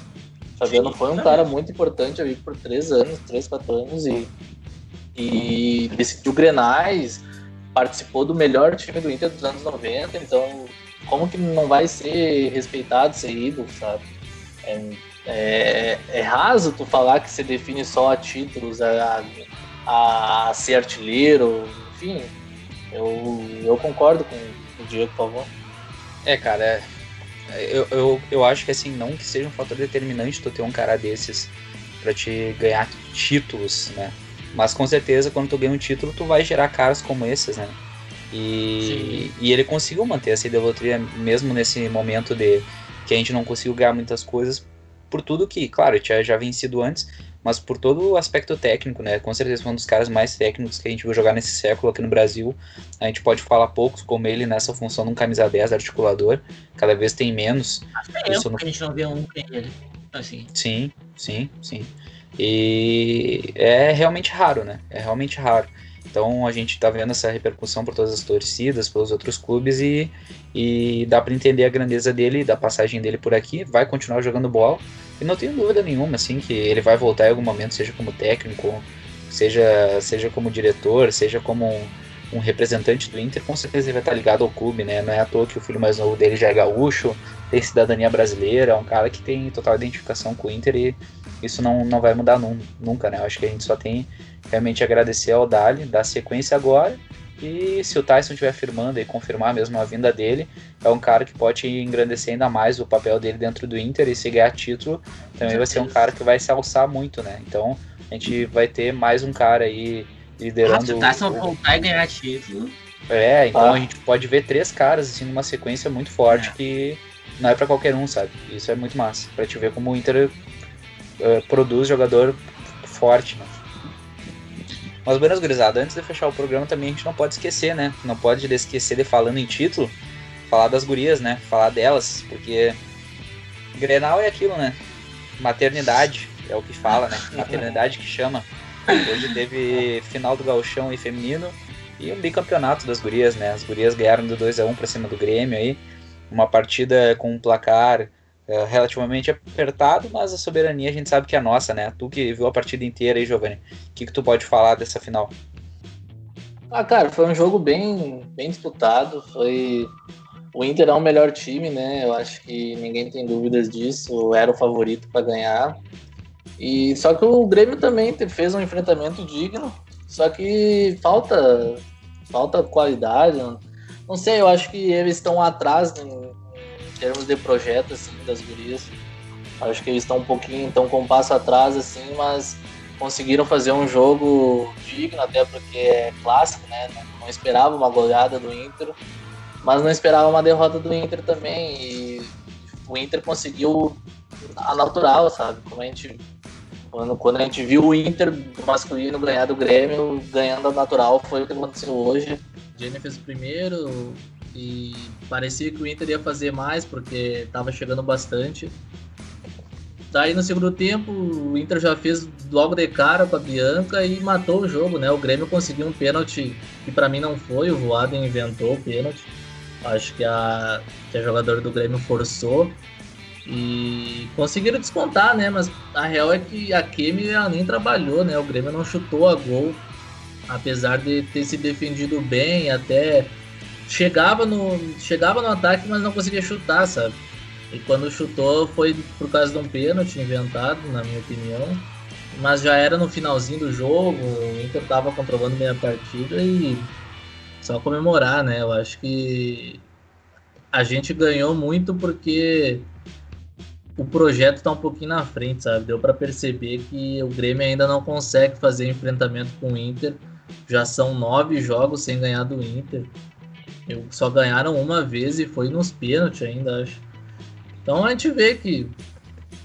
O Fabiano Sim, foi um também. cara muito importante ali por três anos, três, quatro anos e, e decidiu Grenais participou do melhor time do Inter dos anos 90, então como que não vai ser respeitado, ser ídolo, sabe? É, é, é raso tu falar que você define só a títulos, a, a, a ser artilheiro, enfim. Eu, eu concordo com o Diego, por favor. É, cara, é, eu, eu, eu acho que assim, não que seja um fator determinante tu ter um cara desses para te ganhar títulos, né? Mas com certeza, quando tu ganha um título, tu vai gerar caras como esses, né? E, e ele conseguiu manter essa idolatria mesmo nesse momento de que a gente não conseguiu ganhar muitas coisas por tudo que, claro, tinha já vencido antes, mas por todo o aspecto técnico, né? Com certeza foi um dos caras mais técnicos que a gente viu jogar nesse século aqui no Brasil. A gente pode falar poucos como ele nessa função de um camisa 10 articulador, cada vez tem menos. Que é Isso no... a gente não vê um tem ele, assim. Sim, sim, sim. E é realmente raro, né? É realmente raro. Então a gente tá vendo essa repercussão por todas as torcidas, pelos outros clubes e, e dá para entender a grandeza dele, da passagem dele por aqui. Vai continuar jogando bola e não tenho dúvida nenhuma assim que ele vai voltar em algum momento, seja como técnico, seja seja como diretor, seja como um, um representante do Inter. Com certeza ele vai estar ligado ao clube, né? Não é à toa que o filho mais novo dele já é gaúcho, tem cidadania brasileira, é um cara que tem total identificação com o Inter e isso não, não vai mudar num, nunca, né? Eu acho que a gente só tem realmente agradecer ao Dali, dar sequência agora. E se o Tyson estiver firmando e confirmar mesmo a vinda dele, é um cara que pode engrandecer ainda mais o papel dele dentro do Inter e se ganhar título, também vai ser um cara que vai se alçar muito, né? Então a gente vai ter mais um cara aí liderando. Ah, se o Tyson voltar e ganhar título. É, então ah. a gente pode ver três caras assim numa sequência muito forte é. que não é para qualquer um, sabe? Isso é muito massa. Pra te ver como o Inter uh, produz jogador forte, né? Mas, Buenas Gurizada, antes de fechar o programa também a gente não pode esquecer, né? Não pode esquecer de falando em título, falar das gurias, né? Falar delas, porque Grenal é aquilo, né? Maternidade é o que fala, né? Maternidade que chama. Hoje teve final do Gauchão e feminino e um bicampeonato das gurias, né? As gurias ganharam do 2 a 1 para cima do Grêmio aí. Uma partida com um placar é, relativamente apertado, mas a soberania a gente sabe que é nossa, né? Tu que viu a partida inteira aí, Giovanni, o que, que tu pode falar dessa final? Ah, cara, foi um jogo bem, bem disputado. Foi o Inter é o melhor time, né? Eu acho que ninguém tem dúvidas disso. Era o favorito para ganhar. E só que o Grêmio também fez um enfrentamento digno. Só que falta falta qualidade. Não sei, eu acho que eles estão atrás termos de projeto, assim, das gurias. Acho que eles estão um pouquinho, estão com um passo atrás, assim, mas conseguiram fazer um jogo digno, até porque é clássico, né? Não esperava uma goleada do Inter, mas não esperava uma derrota do Inter também. E o Inter conseguiu a natural, sabe? Como a gente. Quando, quando a gente viu o Inter masculino ganhar do Grêmio, ganhando a natural, foi o que aconteceu hoje. Jenny fez o primeiro, e parecia que o Inter ia fazer mais porque estava chegando bastante. Daí no segundo tempo o Inter já fez logo de cara com a Bianca e matou o jogo, né? O Grêmio conseguiu um pênalti que para mim não foi, o Voaden inventou o pênalti. Acho que a, que a jogadora do Grêmio forçou e conseguiram descontar, né? Mas a real é que a Kemi nem trabalhou, né? O Grêmio não chutou a gol, apesar de ter se defendido bem, até chegava no, chegava no ataque, mas não conseguia chutar, sabe? E quando chutou foi por causa de um pênalti inventado, na minha opinião. mas já era no finalzinho do jogo, o Inter tava controlando bem a partida e só comemorar, né? Eu acho que a gente ganhou muito porque o projeto tá um pouquinho na frente, sabe? Deu para perceber que o Grêmio ainda não consegue fazer enfrentamento com o Inter. Já são nove jogos sem ganhar do Inter. Só ganharam uma vez e foi nos pênaltis ainda, acho. Então a gente vê que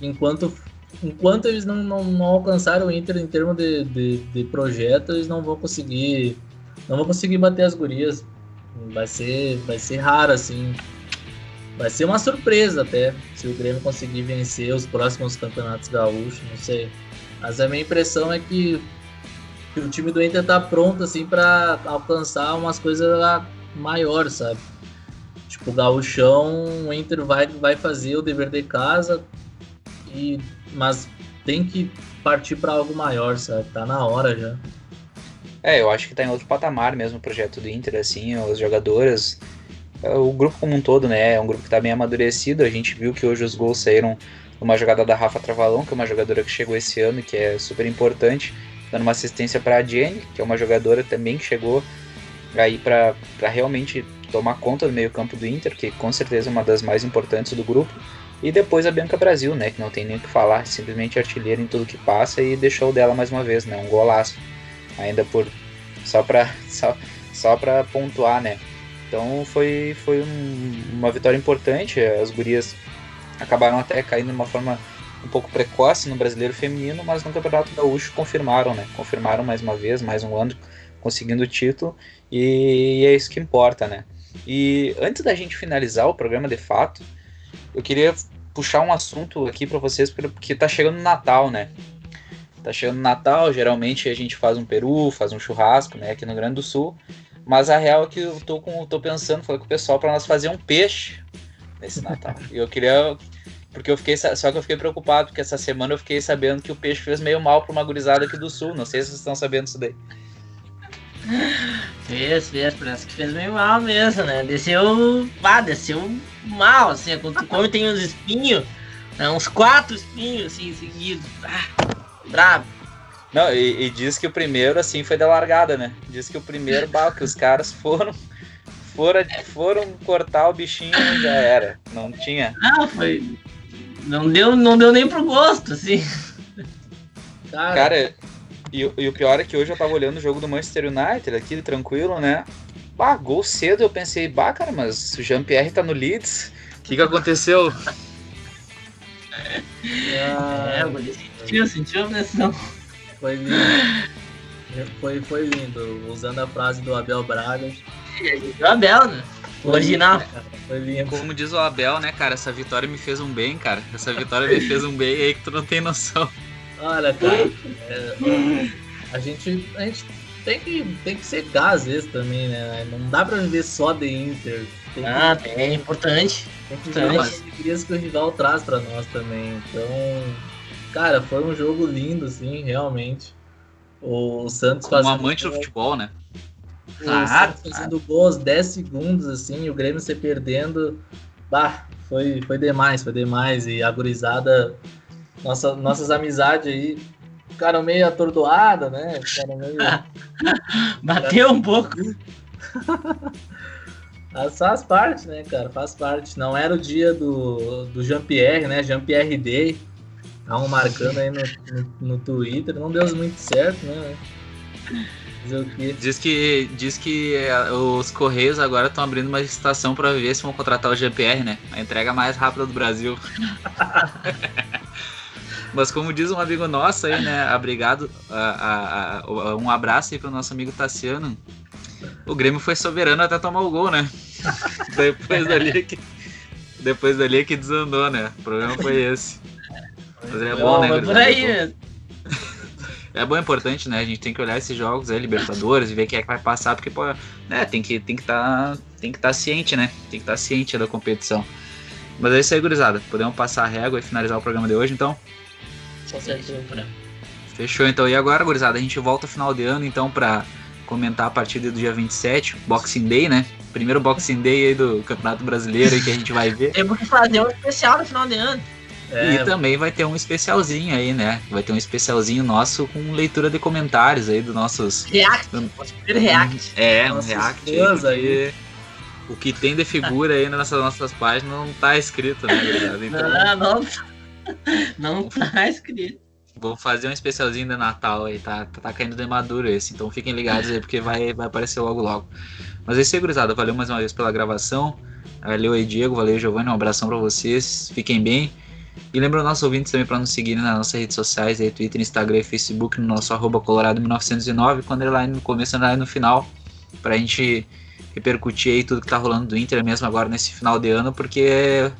enquanto, enquanto eles não, não, não alcançaram o Inter em termos de, de, de projeto, eles não vão conseguir. Não vão conseguir bater as gurias. Vai ser, vai ser raro, assim. Vai ser uma surpresa até se o Grêmio conseguir vencer os próximos campeonatos gaúchos, não sei. Mas a minha impressão é que, que o time do Inter tá pronto assim para alcançar umas coisas maiores, sabe? Tipo, o gauchão, o Inter vai, vai fazer o dever de casa, e, mas tem que partir para algo maior, sabe? Tá na hora já. É, eu acho que tá em outro patamar mesmo o projeto do Inter, assim, as jogadoras, é, o grupo como um todo, né? É um grupo que tá bem amadurecido. A gente viu que hoje os gols saíram numa jogada da Rafa Travalão, que é uma jogadora que chegou esse ano que é super importante, dando uma assistência para a Jenny, que é uma jogadora também que chegou aí para realmente tomar conta do meio-campo do Inter, que com certeza é uma das mais importantes do grupo. E depois a Bianca Brasil, né, que não tem nem o que falar, simplesmente artilheira em tudo que passa e deixou dela mais uma vez, né, um golaço. Ainda por só para só, só para pontuar, né? Então foi foi um, uma vitória importante, as gurias acabaram até caindo de uma forma um pouco precoce no brasileiro feminino, mas no Campeonato Gaúcho confirmaram, né? Confirmaram mais uma vez, mais um ano conseguindo o título e é isso que importa, né? E antes da gente finalizar o programa de fato, eu queria puxar um assunto aqui para vocês, porque tá chegando Natal, né? Tá chegando Natal, geralmente a gente faz um peru, faz um churrasco, né, aqui no Grande do Sul. Mas a real é que eu tô, com, tô pensando, falei com o pessoal para nós fazer um peixe nesse Natal. e eu queria. Porque eu fiquei. Só que eu fiquei preocupado, porque essa semana eu fiquei sabendo que o peixe fez meio mal pra uma gurizada aqui do sul. Não sei se vocês estão sabendo isso daí. Fez, fez, parece que fez meio mal mesmo, né? Desceu. Ah, desceu mal, assim. Quando tu come tem uns espinhos, né? uns quatro espinhos assim seguidos. Ah, brabo. Não, e, e, diz que o primeiro, assim, foi da largada, né? Diz que o primeiro, bah, que os caras foram. Foram, foram cortar o bichinho e já era. Não tinha. Não, foi. Não deu, não deu nem pro gosto, assim. Cara, cara e, e, o pior é que hoje eu tava olhando o jogo do Manchester United aqui, tranquilo, né? Bah, gol cedo, eu pensei, bah, cara, mas o Jean-Pierre tá no Leeds. O que que aconteceu? é, eu sentiu, sentiu a pressão. Foi lindo. Foi, foi lindo. Usando a frase do Abel Braga. O Abel, né? O original. Foi lindo. Como diz o Abel, né, cara? Essa vitória me fez um bem, cara. Essa vitória me fez um bem aí que tu não tem noção. Olha, cara, é, a, gente, a gente tem que, tem que secar às vezes também, né? Não dá pra viver só de Inter. Tem ah, que, é importante. Tem que ver as alegrias que o rival traz pra nós também. Então, cara, foi um jogo lindo, sim, realmente. O Santos fazendo. Um amante do futebol, né? O ah, Santos fazendo gol aos 10 segundos, assim, o Grêmio se perdendo. Bah, foi, foi demais, foi demais. E a gurizada nossa, nossas amizades aí ficaram meio atordoadas, né? Meio... Bateu um pouco. Faz parte, né, cara? Faz parte. Não era o dia do, do Jean-Pierre, né? Jean-Pierre Day. Estavam marcando aí no, no, no, Twitter. Não deu muito certo, né? Diz que, diz que é, os Correios agora estão abrindo uma licitação para ver se vão contratar o GPR, né? A entrega mais rápida do Brasil. Mas como diz um amigo nosso aí, né? Obrigado. A, a, a, um abraço aí pro nosso amigo Tassiano. O Grêmio foi soberano até tomar o gol, né? depois dali que. Depois dali que desandou, né? O problema foi esse. Mas é bom, né? Por aí É bom, é importante, né? A gente tem que olhar esses jogos aí, Libertadores, e ver quem é que vai passar, porque, pô, né, tem que tem que tá, tem que estar tá ciente, né? Tem que estar tá ciente da competição. Mas é isso aí, gurizada. Podemos passar a régua e finalizar o programa de hoje, então? Certeza. Fechou então. E agora, gurizada, a gente volta final de ano então pra comentar a partida do dia 27, Boxing Day, né? Primeiro Boxing Day aí do Campeonato Brasileiro aí que a gente vai ver. Temos que fazer um especial no final de ano. É. E também vai ter um especialzinho aí, né? Vai ter um especialzinho nosso com leitura de comentários aí dos nossos. React. Do... react. É, um react. Aí, aí. O que tem de figura aí nessas nossas páginas não tá escrito, né, Então, não, não, não tá escrito. Vou fazer um especialzinho de Natal aí, tá, tá caindo de maduro esse, então fiquem ligados aí porque vai, vai aparecer logo logo. Mas é isso aí, gurizada, valeu mais uma vez pela gravação. Valeu aí, Diego, valeu, Giovanni, um abração para vocês, fiquem bem. E lembra nossos ouvintes também para nos seguir nas nossas redes sociais, aí, Twitter, Instagram e Facebook, no nosso arroba colorado1909, quando ele lá no começo e no final, pra gente repercutir aí tudo que tá rolando do Inter mesmo agora nesse final de ano, porque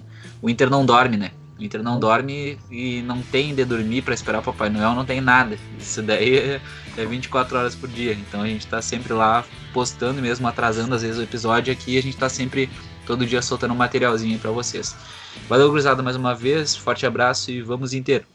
o Inter não dorme, né? O Inter não dorme e não tem de dormir para esperar o Papai Noel, não tem nada. Isso daí é 24 horas por dia. Então a gente tá sempre lá postando mesmo, atrasando às vezes o episódio aqui, a gente tá sempre todo dia soltando um materialzinho para vocês. Valeu, cruzada, mais uma vez. Forte abraço e vamos inteiro.